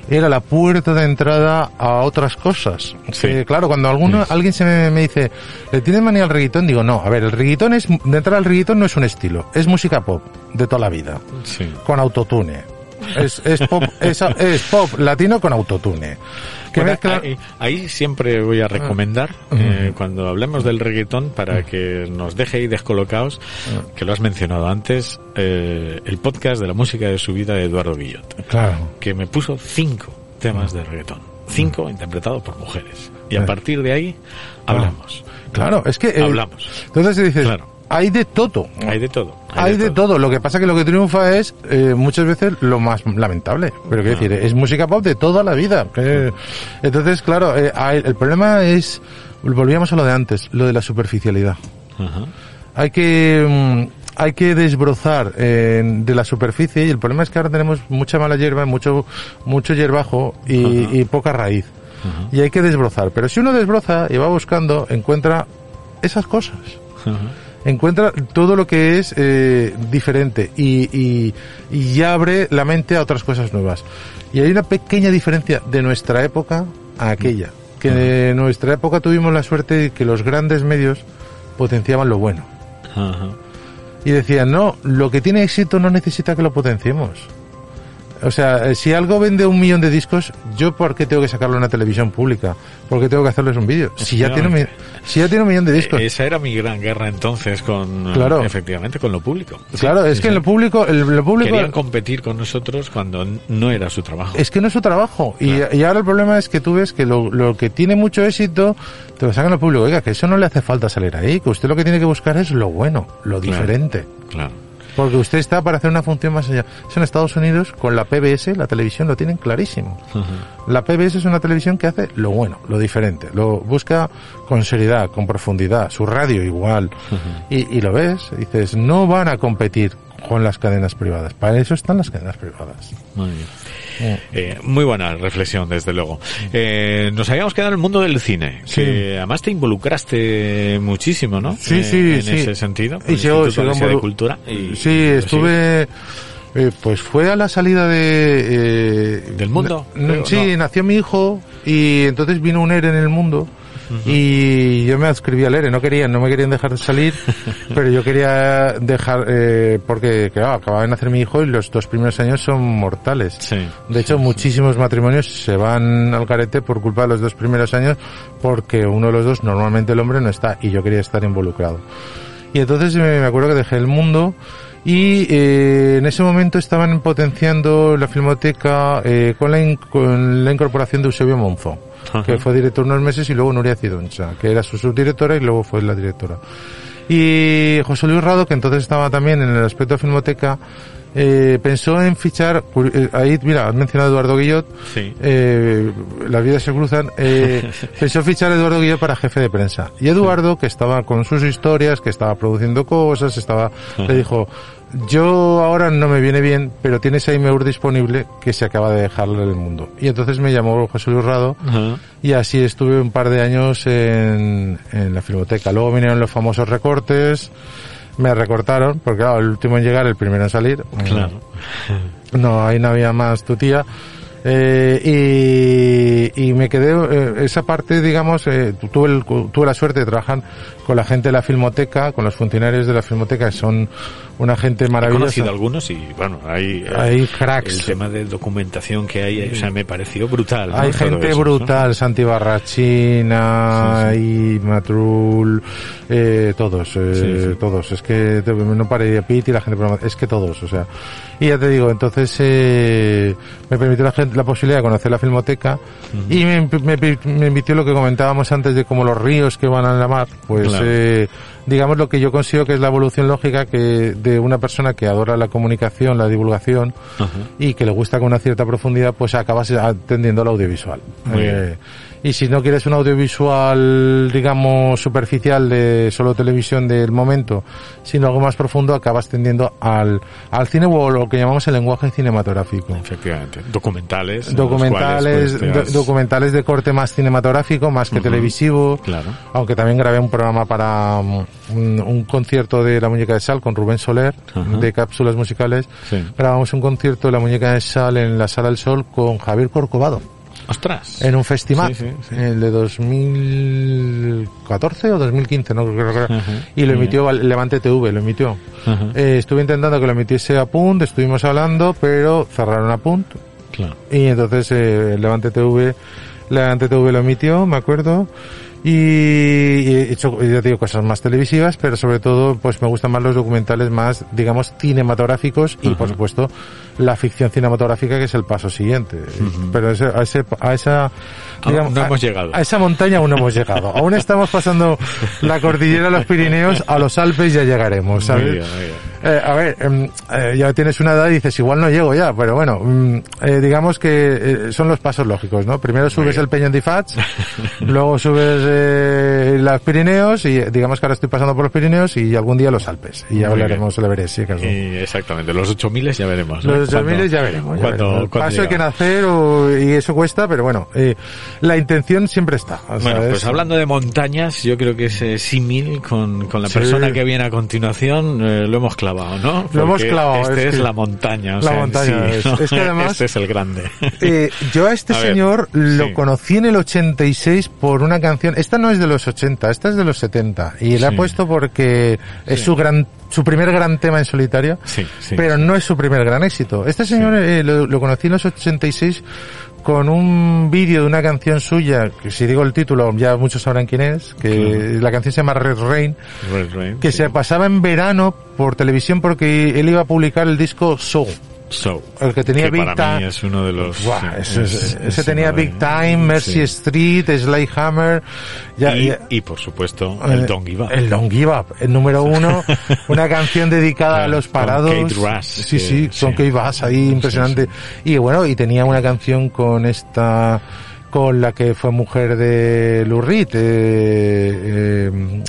era la puerta de entrada a otras cosas. Sí. Que, claro, cuando alguno, alguien se me, me dice, ¿le tienes manía al reggaetón? Digo, no, a ver, el reggaetón es, de entrada al reggaetón no es un estilo, es música pop de toda la vida, Sí. con autotune. Es, es pop, es, es pop latino con autotune. Bueno, ahí, ahí siempre voy a recomendar, eh, cuando hablemos del reggaetón, para que nos deje ahí descolocados, que lo has mencionado antes, eh, el podcast de la música de su vida de Eduardo Guillot, Claro. que me puso cinco temas de reggaetón. Cinco interpretados por mujeres. Y a Eh. partir de ahí, hablamos. Claro, es que... eh, Hablamos. Entonces dices, Claro. Hay de todo. Hay de todo. Hay de todo. Lo que pasa que lo que triunfa es eh, muchas veces lo más lamentable. Pero quiero Ah. decir, es música pop de toda la vida. Que- entonces, claro, eh, el problema es, volvíamos a lo de antes, lo de la superficialidad. Ajá. Hay que mm, hay que desbrozar eh, de la superficie y el problema es que ahora tenemos mucha mala hierba, mucho mucho hierbajo y, y poca raíz. Y hay que desbrozar. Pero si uno desbroza y va buscando, encuentra esas cosas Ajá. Encuentra todo lo que es eh, diferente y, y, y ya abre la mente a otras cosas nuevas. Y hay una pequeña diferencia de nuestra época a aquella. Que en nuestra época tuvimos la suerte de que los grandes medios potenciaban lo bueno. Ajá. Y decían, no, lo que tiene éxito no necesita que lo potenciemos. O sea, si algo vende un millón de discos, ¿yo por qué tengo que sacarlo en una televisión pública? ¿Por qué tengo que hacerles un vídeo? Si ya tiene un, si ya tiene un millón de discos. Esa era mi gran guerra entonces con, Claro. efectivamente, con lo público. claro, es Sí, que sí. en lo público, el, lo público Querían competir con nosotros cuando no era su trabajo. es que no es su trabajo. Y, y ahora el problema es que tú ves que lo, lo que tiene mucho éxito te lo sacan al público. Oiga, que eso no le hace falta salir ahí, que usted lo que tiene que buscar es lo bueno, lo Claro. diferente. Claro. Porque usted está para hacer una función más allá. Eso en Estados Unidos, con la PBS, la televisión, lo tienen clarísimo. La PBS es una televisión que hace lo bueno, lo diferente. Lo busca con seriedad, con profundidad. Su radio igual. y, y lo ves, dices, no van a competir con las cadenas privadas. Para eso están las cadenas privadas. Muy bien. Mm. Eh, muy buena reflexión, desde luego. Eh, nos habíamos quedado en el mundo del cine, Sí. que además te involucraste muchísimo, ¿no? Sí, Eh, sí, en sí. ese sentido. Y sigo Galicia de Cultura. y- sí, y estuve... eh, pues fue a la salida de... eh, ¿Del mundo? Creo, sí, no. nació mi hijo y entonces vino un ERE en el mundo y yo me adscribí al ERE. No querían, no me querían dejar de salir, pero yo quería dejar... Eh, porque, claro, acababa de nacer mi hijo y los dos primeros años son mortales. Sí. De hecho, muchísimos matrimonios se van al carete por culpa de los dos primeros años porque uno de los dos, normalmente el hombre, no está y yo quería estar involucrado. Y entonces me me acuerdo que dejé el mundo y eh, en ese momento estaban potenciando la filmoteca eh, con, la in- con la incorporación de Eusebio Monzón, Ajá. que fue director unos meses y luego Nuria Cidoncha, que era su subdirectora y luego fue la directora. Y José Luis Rado, que entonces estaba también en el aspecto de filmoteca, eh, pensó en fichar, eh, ahí, mira, has mencionado a Eduardo Guillot, Sí. eh, las vidas se cruzan, eh, pensó fichar a Eduardo Guillot para jefe de prensa. Y Eduardo, que estaba con sus historias, que estaba produciendo cosas, estaba, le dijo, yo ahora no me viene bien, pero tienes ahí Meur disponible que se acaba de dejarle el mundo. Y entonces me llamó José Luis Rado, y así estuve un par de años en, en la filmoteca. Luego vinieron los famosos recortes, me recortaron, porque claro, el último en llegar, el primero en salir. Claro. No, ahí no había más tu tía. Eh, y, y me quedé, eh, esa parte, digamos, eh, tu- tuve, el- tuve la suerte de trabajar con la gente de la filmoteca, con los funcionarios de la filmoteca, que son una gente He maravillosa. conocido algunos y bueno, hay, eh, Hay cracks. el tema de documentación que hay, o sea, me pareció brutal. Hay gente eso, ¿no? brutal, Santi Barrachina Sí, y Matrul, eh, todos, eh, Sí, todos. Es que no paré Pete y la gente, es que todos, o sea. Y ya te digo, entonces eh, me permitió la, gente, la posibilidad de conocer la filmoteca y me, me, me invitó lo que comentábamos antes de como los ríos que van a la mar, pues Claro. eh, digamos lo que yo considero que es la evolución lógica que de una persona que adora la comunicación, la divulgación Ajá. y que le gusta con una cierta profundidad, pues acabas atendiendo al audiovisual. Eh, y si no quieres un audiovisual, digamos, superficial de solo televisión del momento, sino algo más profundo, acabas tendiendo al, al cine o lo que llamamos el lenguaje cinematográfico. Efectivamente. Documentales. Documentales, cuales, pues, te has- do- documentales de corte más cinematográfico, más que televisivo. Claro. Aunque también grabé un programa para mm, un, un concierto de La Muñeca de Sal con Rubén Soler, de cápsulas musicales. Sí. Grabamos un concierto de La Muñeca de Sal en la Sala del Sol con Javier Corcovado, Ostras. en un festival, Sí, sí, sí. el de 2014 o 2015, no creo que Ajá. Y lo emitió Levante TV, lo emitió. Eh, estuve intentando que lo emitiese a Punt, estuvimos hablando, pero cerraron a Punt. Claro. Y entonces eh, Levante TV, Levante TV lo emitió, me acuerdo. Y, he hecho, ya digo, cosas más televisivas, pero sobre todo, pues me gustan más los documentales más, digamos, cinematográficos y, por supuesto, la ficción cinematográfica, que es el paso siguiente. Pero ese- a, ese, a esa, Aún no a- hemos llegado. A esa montaña aún no hemos llegado. aún estamos pasando la cordillera de los Pirineos, a los Alpes ya llegaremos, ¿sabes? Muy bien, muy bien. Eh, a ver, em, eh, ya tienes una edad y dices, igual no llego ya, pero bueno, mm, eh, digamos que eh, son los pasos lógicos, ¿no? Primero subes el Peñón de Fats, luego subes eh, los Pirineos y digamos que ahora estoy pasando por los Pirineos y algún día los Alpes. Y ya Muy hablaremos el Everest, si acaso. Y exactamente, los 8000 ya veremos. ¿no? Los 8000 Cuando- ya veremos. ya cuando- veremos. cuando Paso hay que nacer o- y eso cuesta, pero bueno, eh, la intención siempre está. Bueno, pues hablando de montañas, yo creo que ese símil con, con la Sí. persona que viene a continuación eh, lo hemos clavado, ¿no? Lo hemos Porque clavado, Este es es, que- la montaña. o La sea, en montaña sí, es- ¿no? es que además- Este es el grande. Eh, yo a este A ver, señor lo sí. conocí en el 86 por una canción. Esta no es de los 80, esta es de los 70. Y la he Sí. puesto porque es su gran, su primer gran tema en solitario. Sí, sí. pero no es su primer gran éxito. Este señor eh, lo, lo conocí en los 86 con un vídeo de una canción suya, que si digo el título ya muchos sabrán quién es, que la canción se llama Red Rain, Red Rain, que se pasaba en verano por televisión porque él iba a publicar el disco Soul. So, El que tenía Big para mí Time. es uno de los... Buah, sí, ese, es- ese- es ese tenía uno de- Big Time, Mercy sí. Street, Sly Hammer, ya, y, ya- y, por supuesto, eh, el Don't Give Up. El Don't Give Up, el número uno, una canción dedicada a los con parados. Kate Rush, sí, que- sí, con sí. Kate Rush ahí, impresionante. Y bueno, y tenía una canción con esta, con la que fue mujer de Reed, eh, eh,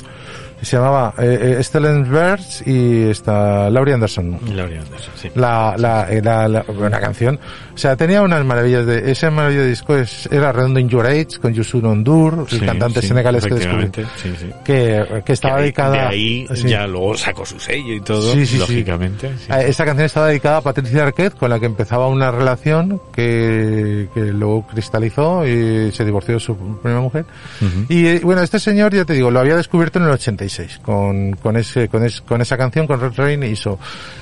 se llamaba eh, eh, Stellan Birds y esta Laurie Anderson. Laurie Anderson, sí. La, la, eh, la, la, una canción. O sea, tenía unas maravillas de, ese maravilloso disco es, era Redondo in Your Age, con Yusun Ondur, el Sí, cantante sí, senegalés que descubrí. sí, sí. Que, que estaba Que de- dedicada De ahí ya luego sacó su sello y todo, lógicamente. Eh, Esa canción estaba dedicada a Patricia Arquette, con la que empezaba una relación que, que luego cristalizó y se divorció de su primera mujer. Ujú. Y eh, bueno, este señor, ya te digo, lo había descubierto en el 86, con, con ese, con, es- con esa canción, con Red Rain So.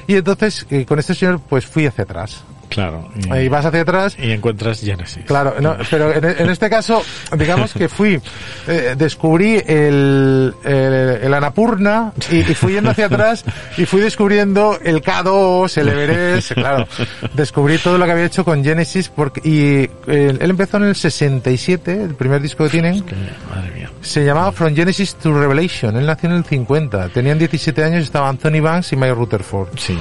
Y entonces, eh, con este señor, pues fui hacia atrás. Claro. Y, vas hacia atrás y encuentras Genesis. Claro, no, pero en, en este caso, digamos que fui, eh, descubrí el, el, el Anapurna y, y fui yendo hacia atrás y fui descubriendo el K2, el Everest, claro, descubrí todo lo que había hecho con Genesis porque, y eh, él empezó en el 67, el primer disco que tienen, Que, madre mía. se llamaba From Genesis to Revelation, él nació en el 50, tenían 17 años, estaba Anthony Banks y Mike Rutherford. Sí.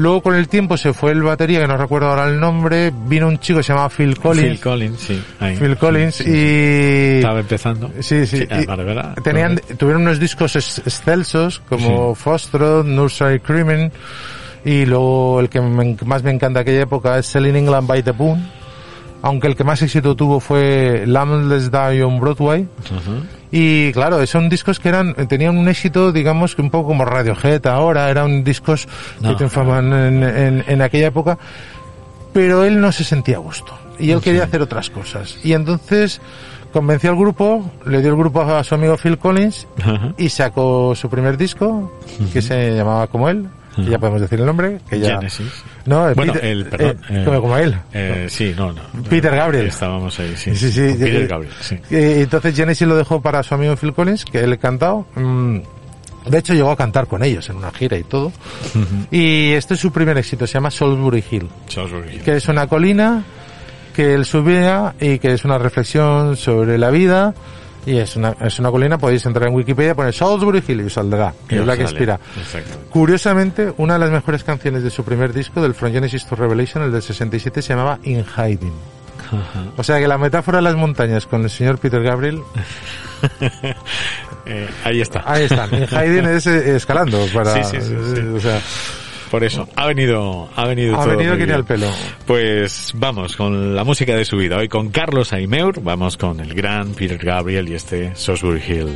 Luego con el tiempo se fue el batería, que no recuerdo ahora el nombre, vino un chico que se llamaba Phil Collins. Phil Collins, sí. ahí. Phil Collins Sí, sí, sí. y Estaba empezando. sí sí, y ¿verdad? tenían tuvieron unos discos ex- excelsos como Foxtrot, Nursery Crimen y luego el que me- más me encanta de aquella época es Selling England by the Boon aunque el que más éxito tuvo fue Lambless Die on Broadway. Y claro, son discos que eran, tenían un éxito, digamos, que un poco como Radiohead ahora, eran discos que triunfaban en, en, en aquella época, pero él no se sentía a gusto. Y él quería hacer otras cosas. Y entonces convenció al grupo, le dio el grupo a su amigo Phil Collins y sacó su primer disco, que se llamaba como él, que ya podemos decir el nombre, que ya... Genesis. No, eh, Bueno, Peter- el, perdón. eh, eh, como, como él. eh, sí, no, no. Peter Gabriel. Estábamos ahí, sí. Sí, sí. Peter eh, Gabriel, sí. eh, entonces Genesis lo dejó para su amigo Phil Collins, que él cantado. mm, de hecho, llegó a cantar con ellos en una gira y todo. Y este es su primer éxito, se llama Salisbury Hill, Salisbury Hill. que es una colina que él subía y que es una reflexión sobre la vida. Y es una, es una colina, podéis entrar en Wikipedia, poner Salisbury Hill y os saldrá. Y es la que inspira. Curiosamente, una de las mejores canciones de su primer disco, del From Genesis to Revelation, el del 67, se llamaba In Hiding. O sea que la metáfora de las montañas con el señor Peter Gabriel, Eh, ahí está. ahí están. In Hiding es eh, escalando para, sí, sí, sí. o sea, Por eso, ha venido, ha venido ha todo venido que al pelo. Pues vamos con la música de su vida. Hoy con Carlos Aimeur, vamos con el gran Peter Gabriel y este Salisbury Hill.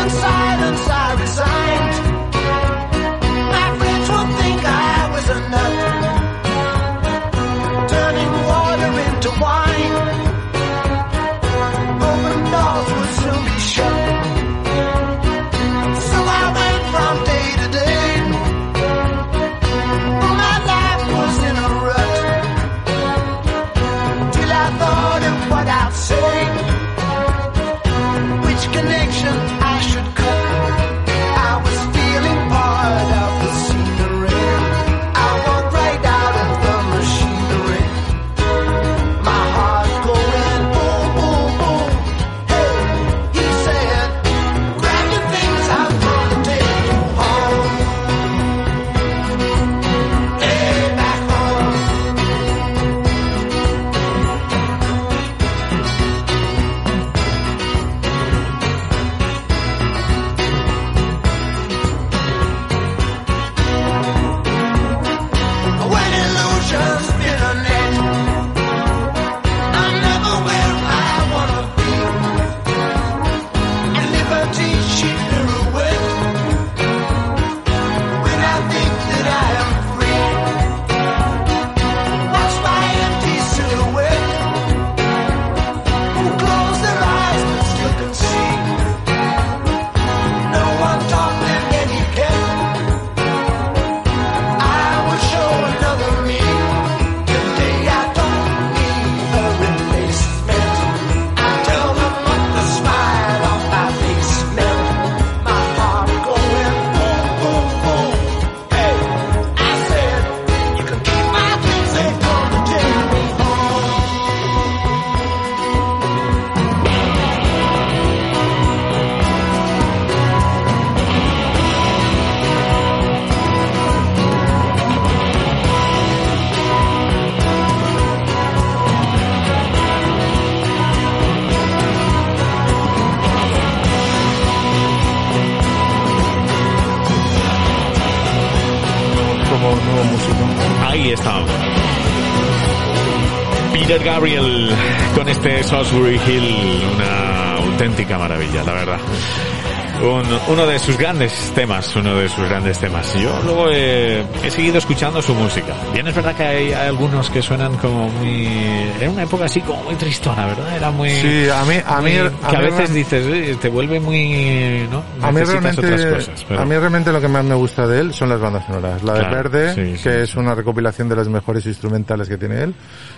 and silence I resign. Ahí estamos. Peter Gabriel con este Salisbury Hill, una auténtica maravilla, la verdad. Un- uno de sus grandes temas, uno de sus grandes temas. Yo luego he, he seguido escuchando su música. Bien, es verdad que hay, hay algunos que suenan como muy... Era una época así como muy tristona, ¿verdad? Era muy... Sí, a mí, a mí, muy- a que a mí veces real- dices, "Eh, te vuelve muy... ¿no? A mí, realmente, otras cosas. pero- a mí realmente lo que más me gusta de él son las bandas sonoras. La de Claro, Verde, sí, sí, que sí. es una recopilación de las mejores instrumentales que tiene él,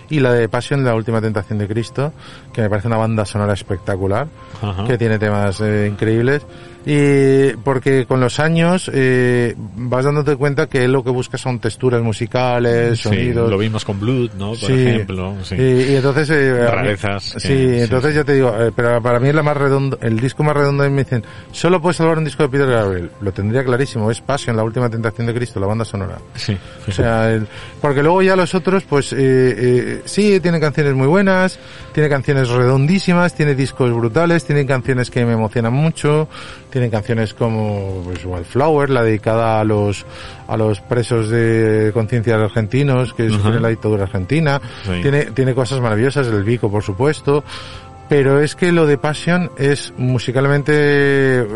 y la de Passion, La Última Tentación de Cristo, que me parece una banda sonora espectacular, Ajá. que tiene temas eh, increíbles. Y porque con los años eh, vas dándote cuenta que lo que busca son texturas musicales, Sí, sonidos. lo vimos con Blood, ¿no? Por Sí. ejemplo. Sí. Y, y entonces eh, mí- Rarezas sí, sí, entonces ya te digo eh, pero para mí es la más redondo el disco más redondo y me dicen solo puedes salvar un disco de Peter Gabriel lo tendría clarísimo es Passion la última tentación de Cristo la banda sonora Sí. o sea el- porque luego ya los otros pues eh, eh, sí tiene canciones muy buenas tiene canciones redondísimas tiene discos brutales tiene canciones que me emocionan mucho tiene canciones como pues Wildflower la dedicada a los a los presos de conciencia argentinos que sufrieron la dictadura argentina Sí. tiene tiene cosas maravillosas el Vico por supuesto pero es que lo de Passion es musicalmente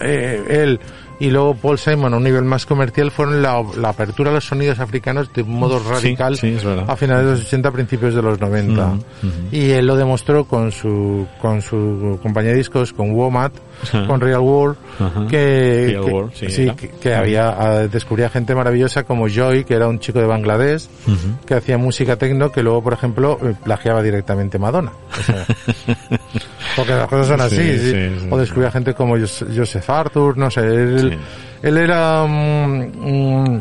eh, él y luego Paul Simon a un nivel más comercial fueron la, la apertura a los sonidos africanos de un modo radical sí, verdad. a finales de los 80 principios de los 90 Ujú, ujú. y él lo demostró con su con su compañía de discos con Womat. Con Real World Ajá. que, Real que- World, sí, era. que, que había ah, descubría gente maravillosa como Joy que era un chico de Bangladesh que hacía música tecno que luego por ejemplo eh, plagiaba directamente Madonna. O sea, porque las cosas son así Sí, o descubría gente como Jos- Joseph Arthur no sé él, era mm,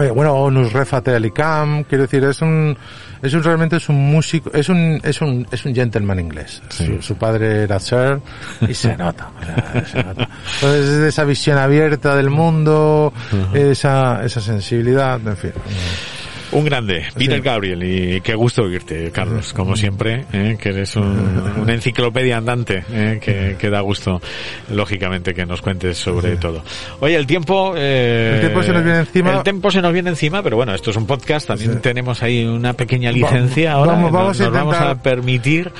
eh, bueno o Nusrefa Tealicam quiero decir es un es un realmente es un músico es un es un es un gentleman inglés Sí. su, su padre era Sir y se nota, o sea, se nota. entonces esa visión abierta del mundo esa esa sensibilidad en fin Un grande, Peter Sí. Gabriel, y qué gusto oírte, Carlos, como siempre, ¿eh? que eres un, una enciclopedia andante, ¿eh? que, que da gusto, lógicamente, que nos cuentes sobre todo. Oye, el tiempo... eh, El tiempo se nos viene encima. El tiempo se nos viene encima, pero bueno, esto es un podcast, también tenemos ahí una pequeña licencia Va- ahora, vamos- nos- vamos a nos, vamos a intentar- Eh. permitir,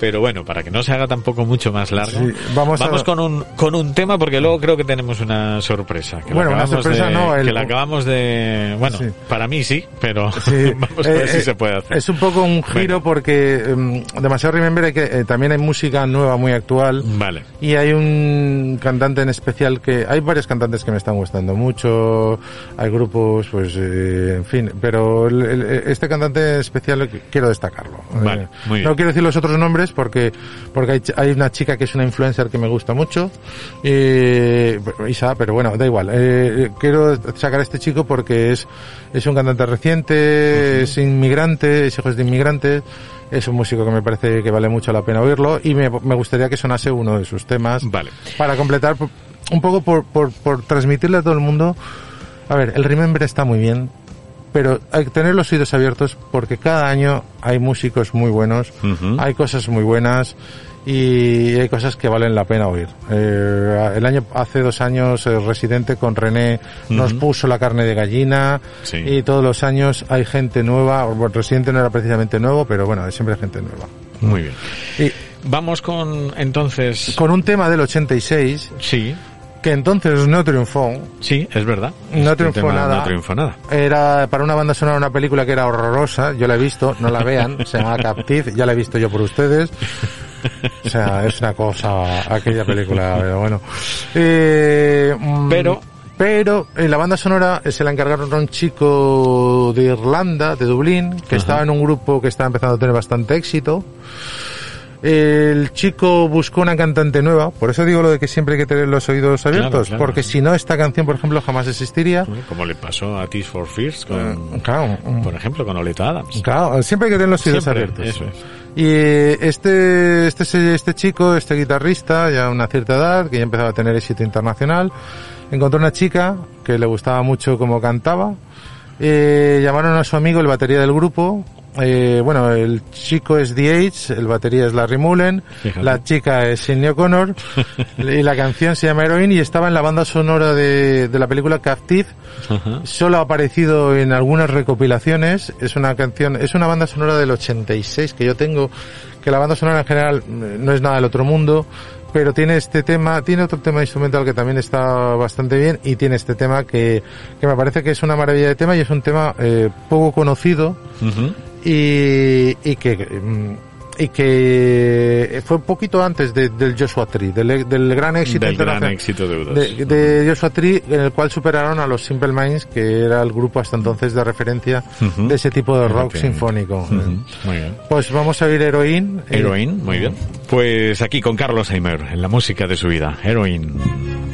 pero bueno, para que no se haga tampoco mucho más largo, Sí, vamos a- con un con un tema, porque luego creo que tenemos una sorpresa. Que la Bueno, una acabamos sorpresa de- no, el- que la acabamos de... Bueno, Sí. para mí sí, pero Sí. vamos a ver Eh, si eh, se puede hacer. Es un poco un giro Venga. porque em, demasiado Remember que eh, también hay música nueva muy actual Vale. y hay un cantante en especial que hay varios cantantes que me están gustando mucho, hay grupos pues eh, en fin, pero el- el- este cantante en especial quiero destacarlo. Vale, Eh, muy bien. No quiero decir los otros nombres porque porque hay, hay una chica que es una influencer que me gusta mucho Isa, pero bueno, da igual. Eh, quiero sacar a este chico porque es es un cantante reciente, es inmigrante, es hijo de inmigrantes, es un músico que me parece que vale mucho la pena oírlo y me, me gustaría que sonase uno de sus temas Vale. para completar un poco por, por, por transmitirle a todo el mundo. A ver, el Remember está muy bien, pero hay que tener los oídos abiertos porque cada año hay músicos muy buenos, Ujú. hay cosas muy buenas y hay cosas que valen la pena oír. Eh, el año hace dos años eh, Residente con René nos Ujú. puso la carne de gallina Sí. y todos los años hay gente nueva. Bueno, Residente no era precisamente nuevo, pero bueno, siempre hay gente nueva. Muy bien. Y Vamos con entonces. con un tema del 86 Sí, que entonces no triunfó. sí, es verdad. No Este triunfó nada. No triunfó nada. Era para una banda sonora una película que era horrorosa, yo la he visto, no la vean, se llama Captive, ya la he visto yo por ustedes. O sea, es una cosa aquella película, pero bueno. Eh, mm, Pero- pero en la banda sonora eh, se la encargaron a un chico de Irlanda, de Dublín, que estaba en un grupo que estaba empezando a tener bastante éxito. El chico buscó una cantante nueva, por eso digo lo de que siempre hay que tener los oídos abiertos, claro. porque si no esta canción, por ejemplo, jamás existiría. Como le pasó a Tears for Fears, con, Claro, mm, por ejemplo, con Oleta Adams. Claro, siempre hay que tener los oídos Siempre, abiertos. eso es. Y este, este, este chico, este guitarrista, ya a una cierta edad, que ya empezaba a tener éxito internacional, encontró una chica que le gustaba mucho cómo cantaba, eh, llamaron a su amigo, el batería del grupo, eh, bueno, el chico es The Age, el batería es Larry Mullen, la chica es Sidney O'Connor, y la canción se llama Heroin y estaba en la banda sonora de, la película Captive. Solo ha aparecido en algunas recopilaciones. Es una canción, es una banda sonora del 86 que yo tengo, que la banda sonora en general eh, no es nada del otro mundo, pero tiene este tema, tiene otro tema instrumental que también está bastante bien y tiene este tema que, que me parece que es una maravilla de tema y es un tema eh, poco conocido y, y que mm, y que fue un poquito antes de, del Joshua Tree, del, del gran éxito, del gran éxito de, de, Joshua Tree, en el cual superaron a los Simple Minds, que era el grupo hasta entonces de referencia uh -huh. de ese tipo de rock sinfónico. Uh -huh. Muy bien. Pues vamos a oír Heroin. Eh, Heroin, muy bien. Pues aquí con Carlos Heimer, en la música de su vida, Heroin.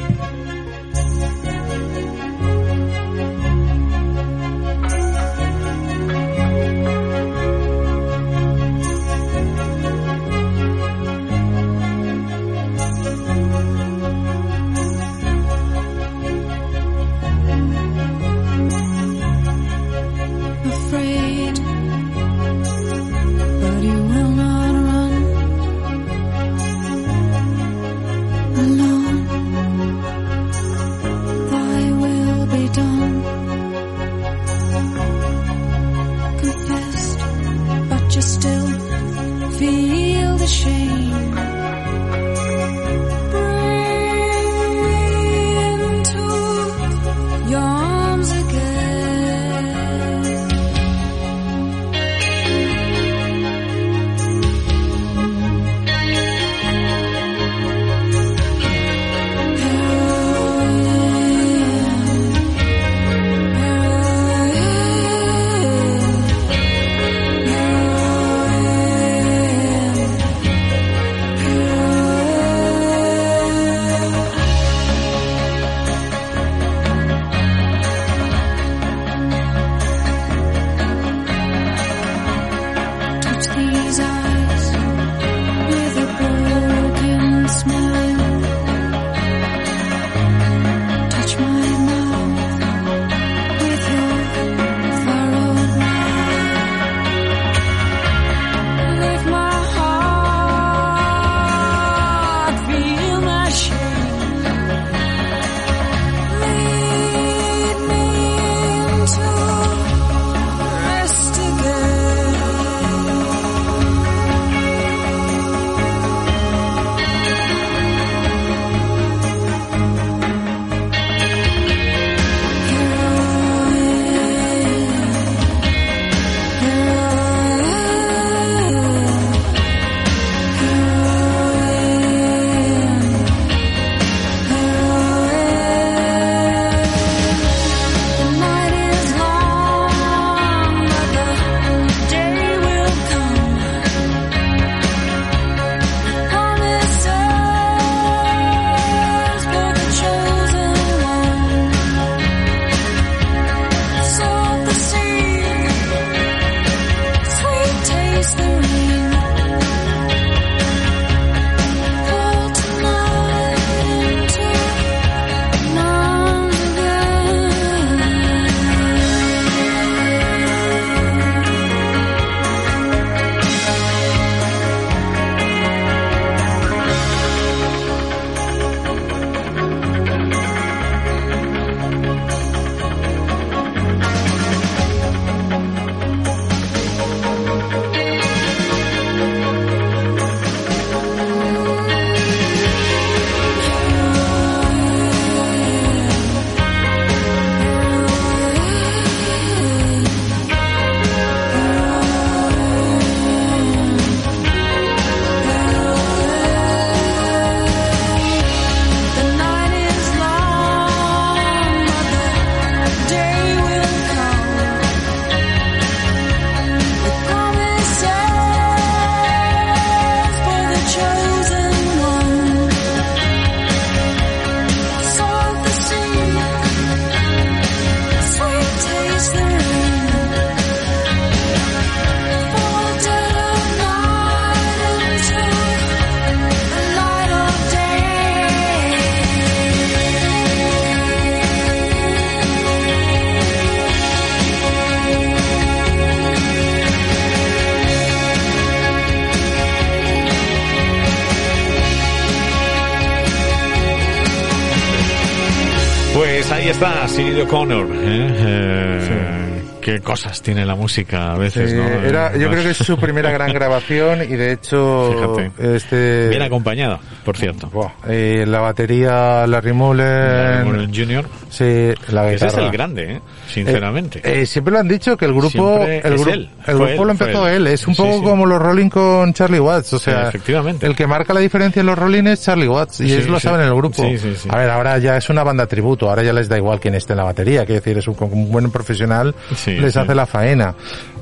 Cassidy O'Connor, ¿eh? eh sí. Qué cosas tiene la música a veces, sí, ¿no? Era, yo creo que es su primera gran grabación y de hecho... Fíjate. Este, Bien acompañado, por cierto. Y eh, la batería Larry Mullen... Larry Mullen Jr. Sí, la guitarra. Ese es el grande, ¿eh? Sinceramente. Eh, eh, siempre lo han dicho que el grupo, Siempre el, es gru- él. el grupo él, lo empezó él. él. Es un Sí, poco sí. como los Rolling con Charlie Watts. O sea, efectivamente. el que marca la diferencia en los Rolling es Charlie Watts y ellos lo saben en el grupo. A ver, ahora ya es una banda tributo. Ahora ya les da igual quién esté en la batería. Quiero decir, es un, buen profesional les hace la faena.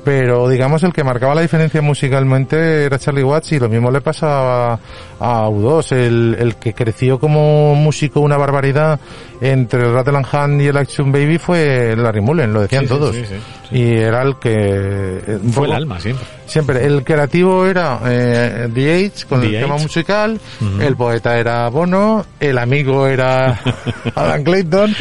Pero digamos el que marcaba la diferencia musicalmente era Charlie Watts y lo mismo le pasa a, a U2, el, el que creció como músico una barbaridad entre el Rattle and Hand y el Action Baby fue Larry Mullen, lo decían Sí, todos. sí, sí, Y era el que... eh, Fue el alma siempre. Siempre, el creativo era eh, The Age con el tema musical, el poeta era Bono, el amigo era Adam Clayton.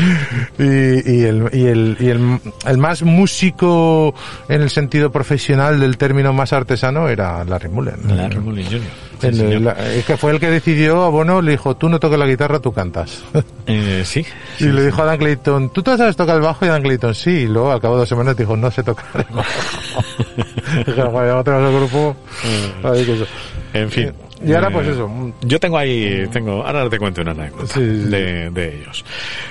Y, y, el, y, el, y el, el más músico en el sentido profesional del término más artesano era Larry Mullen. Larry Mullen Jr. Sí, El- señor. la- es que fue el que decidió a Bono, le dijo, tú no toques la guitarra, tú cantas. Eh, sí. y le dijo a Dan Clayton, ¿tú te sabes tocar el bajo? Y Dan Clayton, sí. Y luego, al cabo de dos semanas, dijo, no sé tocar el bajo. Dijeron, "Joder, ya tenemos el grupo. Que eso". En fin. Y ahora, Eh, pues eso. Yo tengo ahí, tengo, ahora te cuento una anécdota Sí, sí, sí. de, de ellos.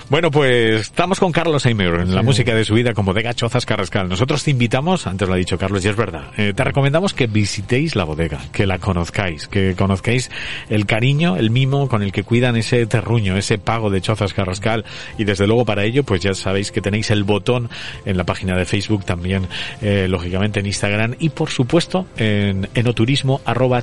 Bueno, pues estamos con Carlos Aimer en la música de su vida como de Gachozas Carrascal. Nosotros te invitamos, antes lo ha dicho Carlos y es verdad, eh, te recomendamos que visitéis la bodega, que la conozcáis, que conozcáis el cariño, el mimo con el que cuidan ese terruño, ese pago de Chozas Carrascal y desde luego para ello pues ya sabéis que tenéis el botón en la página de Facebook también, eh, lógicamente en Instagram y por supuesto en enoturismo arroba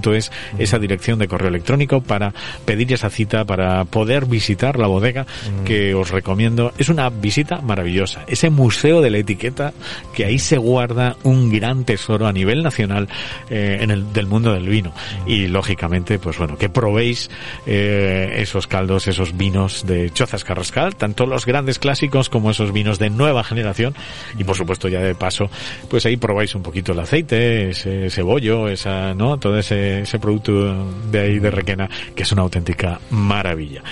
chozascarrascal.es esa dirección de correo electrónico para pedir esa cita, para poder visitar la bodega que os recomiendo. Es una visita maravillosa. Ese museo de la etiqueta que ahí se guarda un gran tesoro a nivel nacional eh, en el del mundo del vino. Y lógicamente, pues bueno, que probéis eh, esos caldos, esos vinos de Chozas Carrascal, tanto los grandes clásicos como esos vinos de nueva generación. Y por supuesto, ya de paso, pues ahí probáis un poquito el aceite, ese, ese bollo, esa, ¿no? Todo ese, ese producto de ahí de Requena, que es una auténtica maravilla.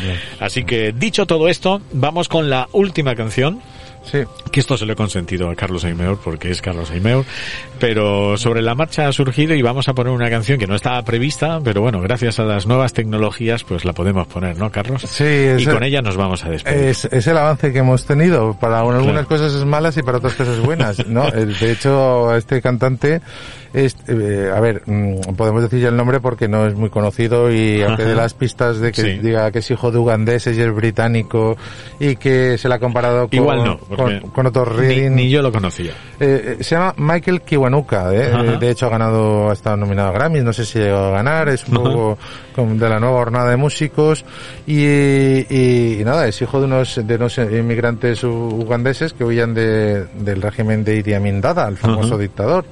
Así que, dicho todo esto, vamos con la última canción Sí. que esto se lo he consentido a Carlos Aimeur porque es Carlos Aimeur, pero sobre la marcha ha surgido y vamos a poner una canción que no estaba prevista, pero bueno, gracias a las nuevas tecnologías pues la podemos poner, ¿no, Carlos? Sí, y es- con ella nos vamos a despedir. Es, es el avance que hemos tenido. Para algunas Claro. cosas es malas y para otras cosas buenas, ¿no? Eh, De hecho, este cantante, es, eh, a ver, mm, podemos decir ya el nombre porque no es muy conocido y aunque de las pistas de que Sí. diga que es hijo de ugandeses y es británico y que se le ha comparado con, Igual no, con, con Otto ni, Redding. ni yo lo conocía. Eh, eh, se llama Michael Kiwanuka, ¿eh? Eh, de hecho ha ganado, ha estado nominado a Grammys, no sé si llegó a ganar, es un Ajá. poco de la nueva jornada de músicos y, y- y nada, es hijo de unos, de unos inmigrantes ugandeses que huían de, del régimen de Idi Amin Dada, el famoso Ajá. dictador.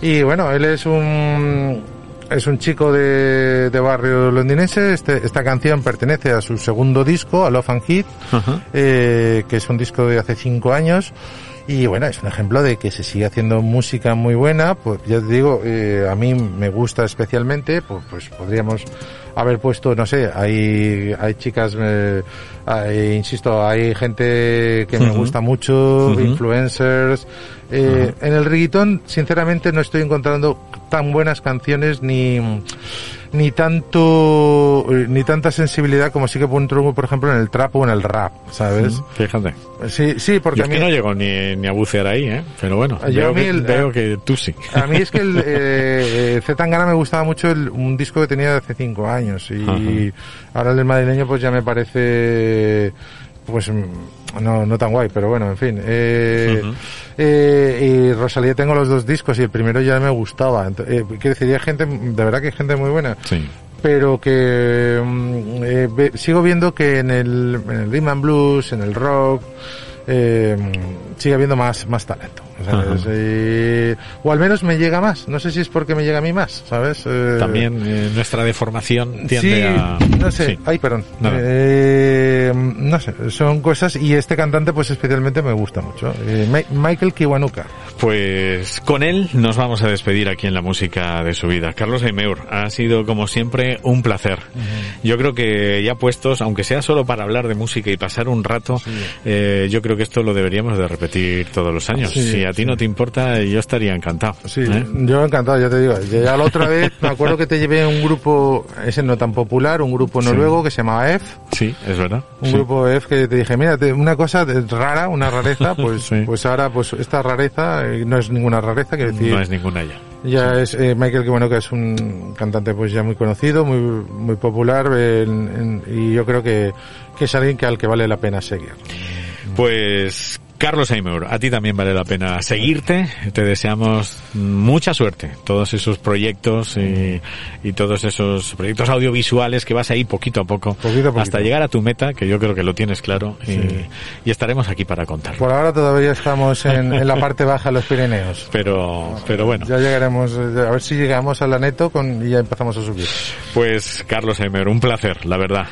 Y bueno, él es un es un chico de, de barrio londinense. Este, esta canción pertenece a su segundo disco, a Love and Hit, eh, que es un disco de hace cinco años. Y bueno, es un ejemplo de que se sigue haciendo música muy buena. Pues ya te digo, eh, a mí me gusta especialmente. Pues, pues podríamos haber puesto, no sé, hay, hay chicas, eh, hay- insisto, hay gente que me gusta mucho, influencers. Eh, En el reggaetón, sinceramente, no estoy encontrando tan buenas canciones ni ni tanto eh, ni tanta sensibilidad como sí que encuentro, por ejemplo, en el trap o en el rap, ¿sabes? Fíjate. Sí, sí, porque Yo a es mí, que no llego ni, ni a bucear ahí, ¿eh? Pero bueno, Yo veo, a mí que, el- veo que tú sí. a mí es que el, eh, eh, Z Tangana me gustaba mucho el- un disco que tenía de hace cinco años y ahora el del madrileño pues ya me parece pues mm, no, no tan guay, pero bueno, en fin. Eh, eh, y Rosalía tengo los dos discos y el primero ya me gustaba. Ent- eh, quiero decir, hay gente, de verdad que hay gente muy buena. Sí. pero que mm, eh, ve- sigo viendo que en el, en el rhythm and blues, en el rock, eh, sigue habiendo más, más talento. O al menos me llega más. No sé si es porque me llega a mí más, ¿sabes? Eh, También eh, nuestra deformación tiende sí, a... no sé. Sí. Ay, perdón. Nada. Eh, no sé, son cosas y este cantante pues especialmente me gusta mucho. Eh, Michael Kiwanuka. Pues con él nos vamos a despedir aquí en la música de su vida. Carlos Aimeur, ha sido como siempre un placer. Yo creo que ya puestos, aunque sea solo para hablar de música y pasar un rato, yo creo que esto lo deberíamos de repetir todos los años. Si a ti no te importa, yo estaría encantado. Sí, ¿eh? yo encantado, ya te digo. Ya la otra vez me acuerdo que te llevé a un grupo, ese no tan popular, un grupo Sí. noruego que se llamaba F. Sí, es verdad. Un Sí. grupo F que te dije, mira, una cosa rara, una rareza, pues, Sí. pues ahora, pues esta rareza eh, no es ninguna rareza, quiero decir, No es ninguna ya. ya es eh, Michael que bueno que es un cantante pues ya muy conocido, muy muy popular en- en- y yo creo que, que es alguien que al que vale la pena seguir. Pues Carlos Aimeur, a ti también vale la pena seguirte. Te deseamos mucha suerte. Todos esos proyectos y, y todos esos proyectos audiovisuales que vas ahí poquito a poco, Poquito a poquito. hasta llegar a tu meta, que yo creo que lo tienes claro. y- Sí. Y, estaremos aquí para contarlo. Por ahora todavía estamos en, en la parte baja de los Pirineos. Pero, pero bueno, Ya llegaremos, a ver si llegamos a la neto con, y ya empezamos a subir. pues Carlos Aimeur, un placer, la verdad.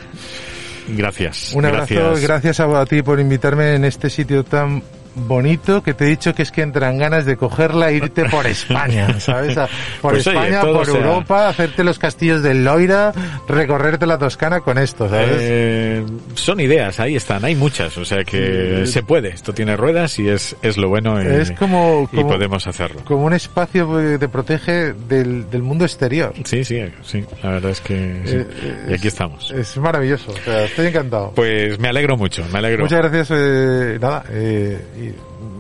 Gracias. Un abrazo, gracias. gracias a, ti por invitarme en este sitio tan bonito que te he dicho que es que entran ganas de cogerla e irte por España, ¿sabes? Por Pues España, por sea- Europa, hacerte los castillos del Loira, recorrerte la Toscana con esto, ¿sabes? Eh, son ideas, ahí están, hay muchas, o sea que se puede, esto tiene ruedas y es, es lo bueno y, Es como- y podemos hacerlo. Como un espacio que te protege del, del mundo exterior. Sí, sí, sí, la verdad es que sí. Eh, eh, y aquí estamos. Es maravilloso, o sea, estoy encantado. Pues me alegro mucho, me alegro. Muchas gracias, eh, nada, eh, y,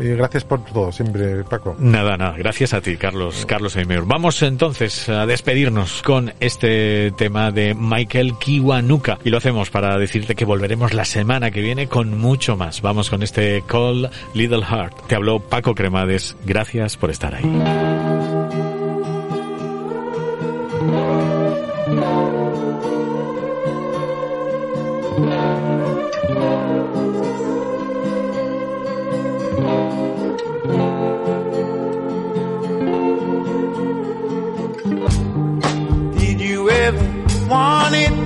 y gracias por todo, siempre, Paco. Nada, nada, gracias a ti, Carlos, Carlos Aimeur. Vamos entonces a despedirnos con este tema de Michael Kiwanuka. Y lo hacemos para decirte que volveremos la semana que viene con mucho más. Vamos con este Call Little Heart. Te habló Paco Cremades. Gracias por estar ahí. Want it?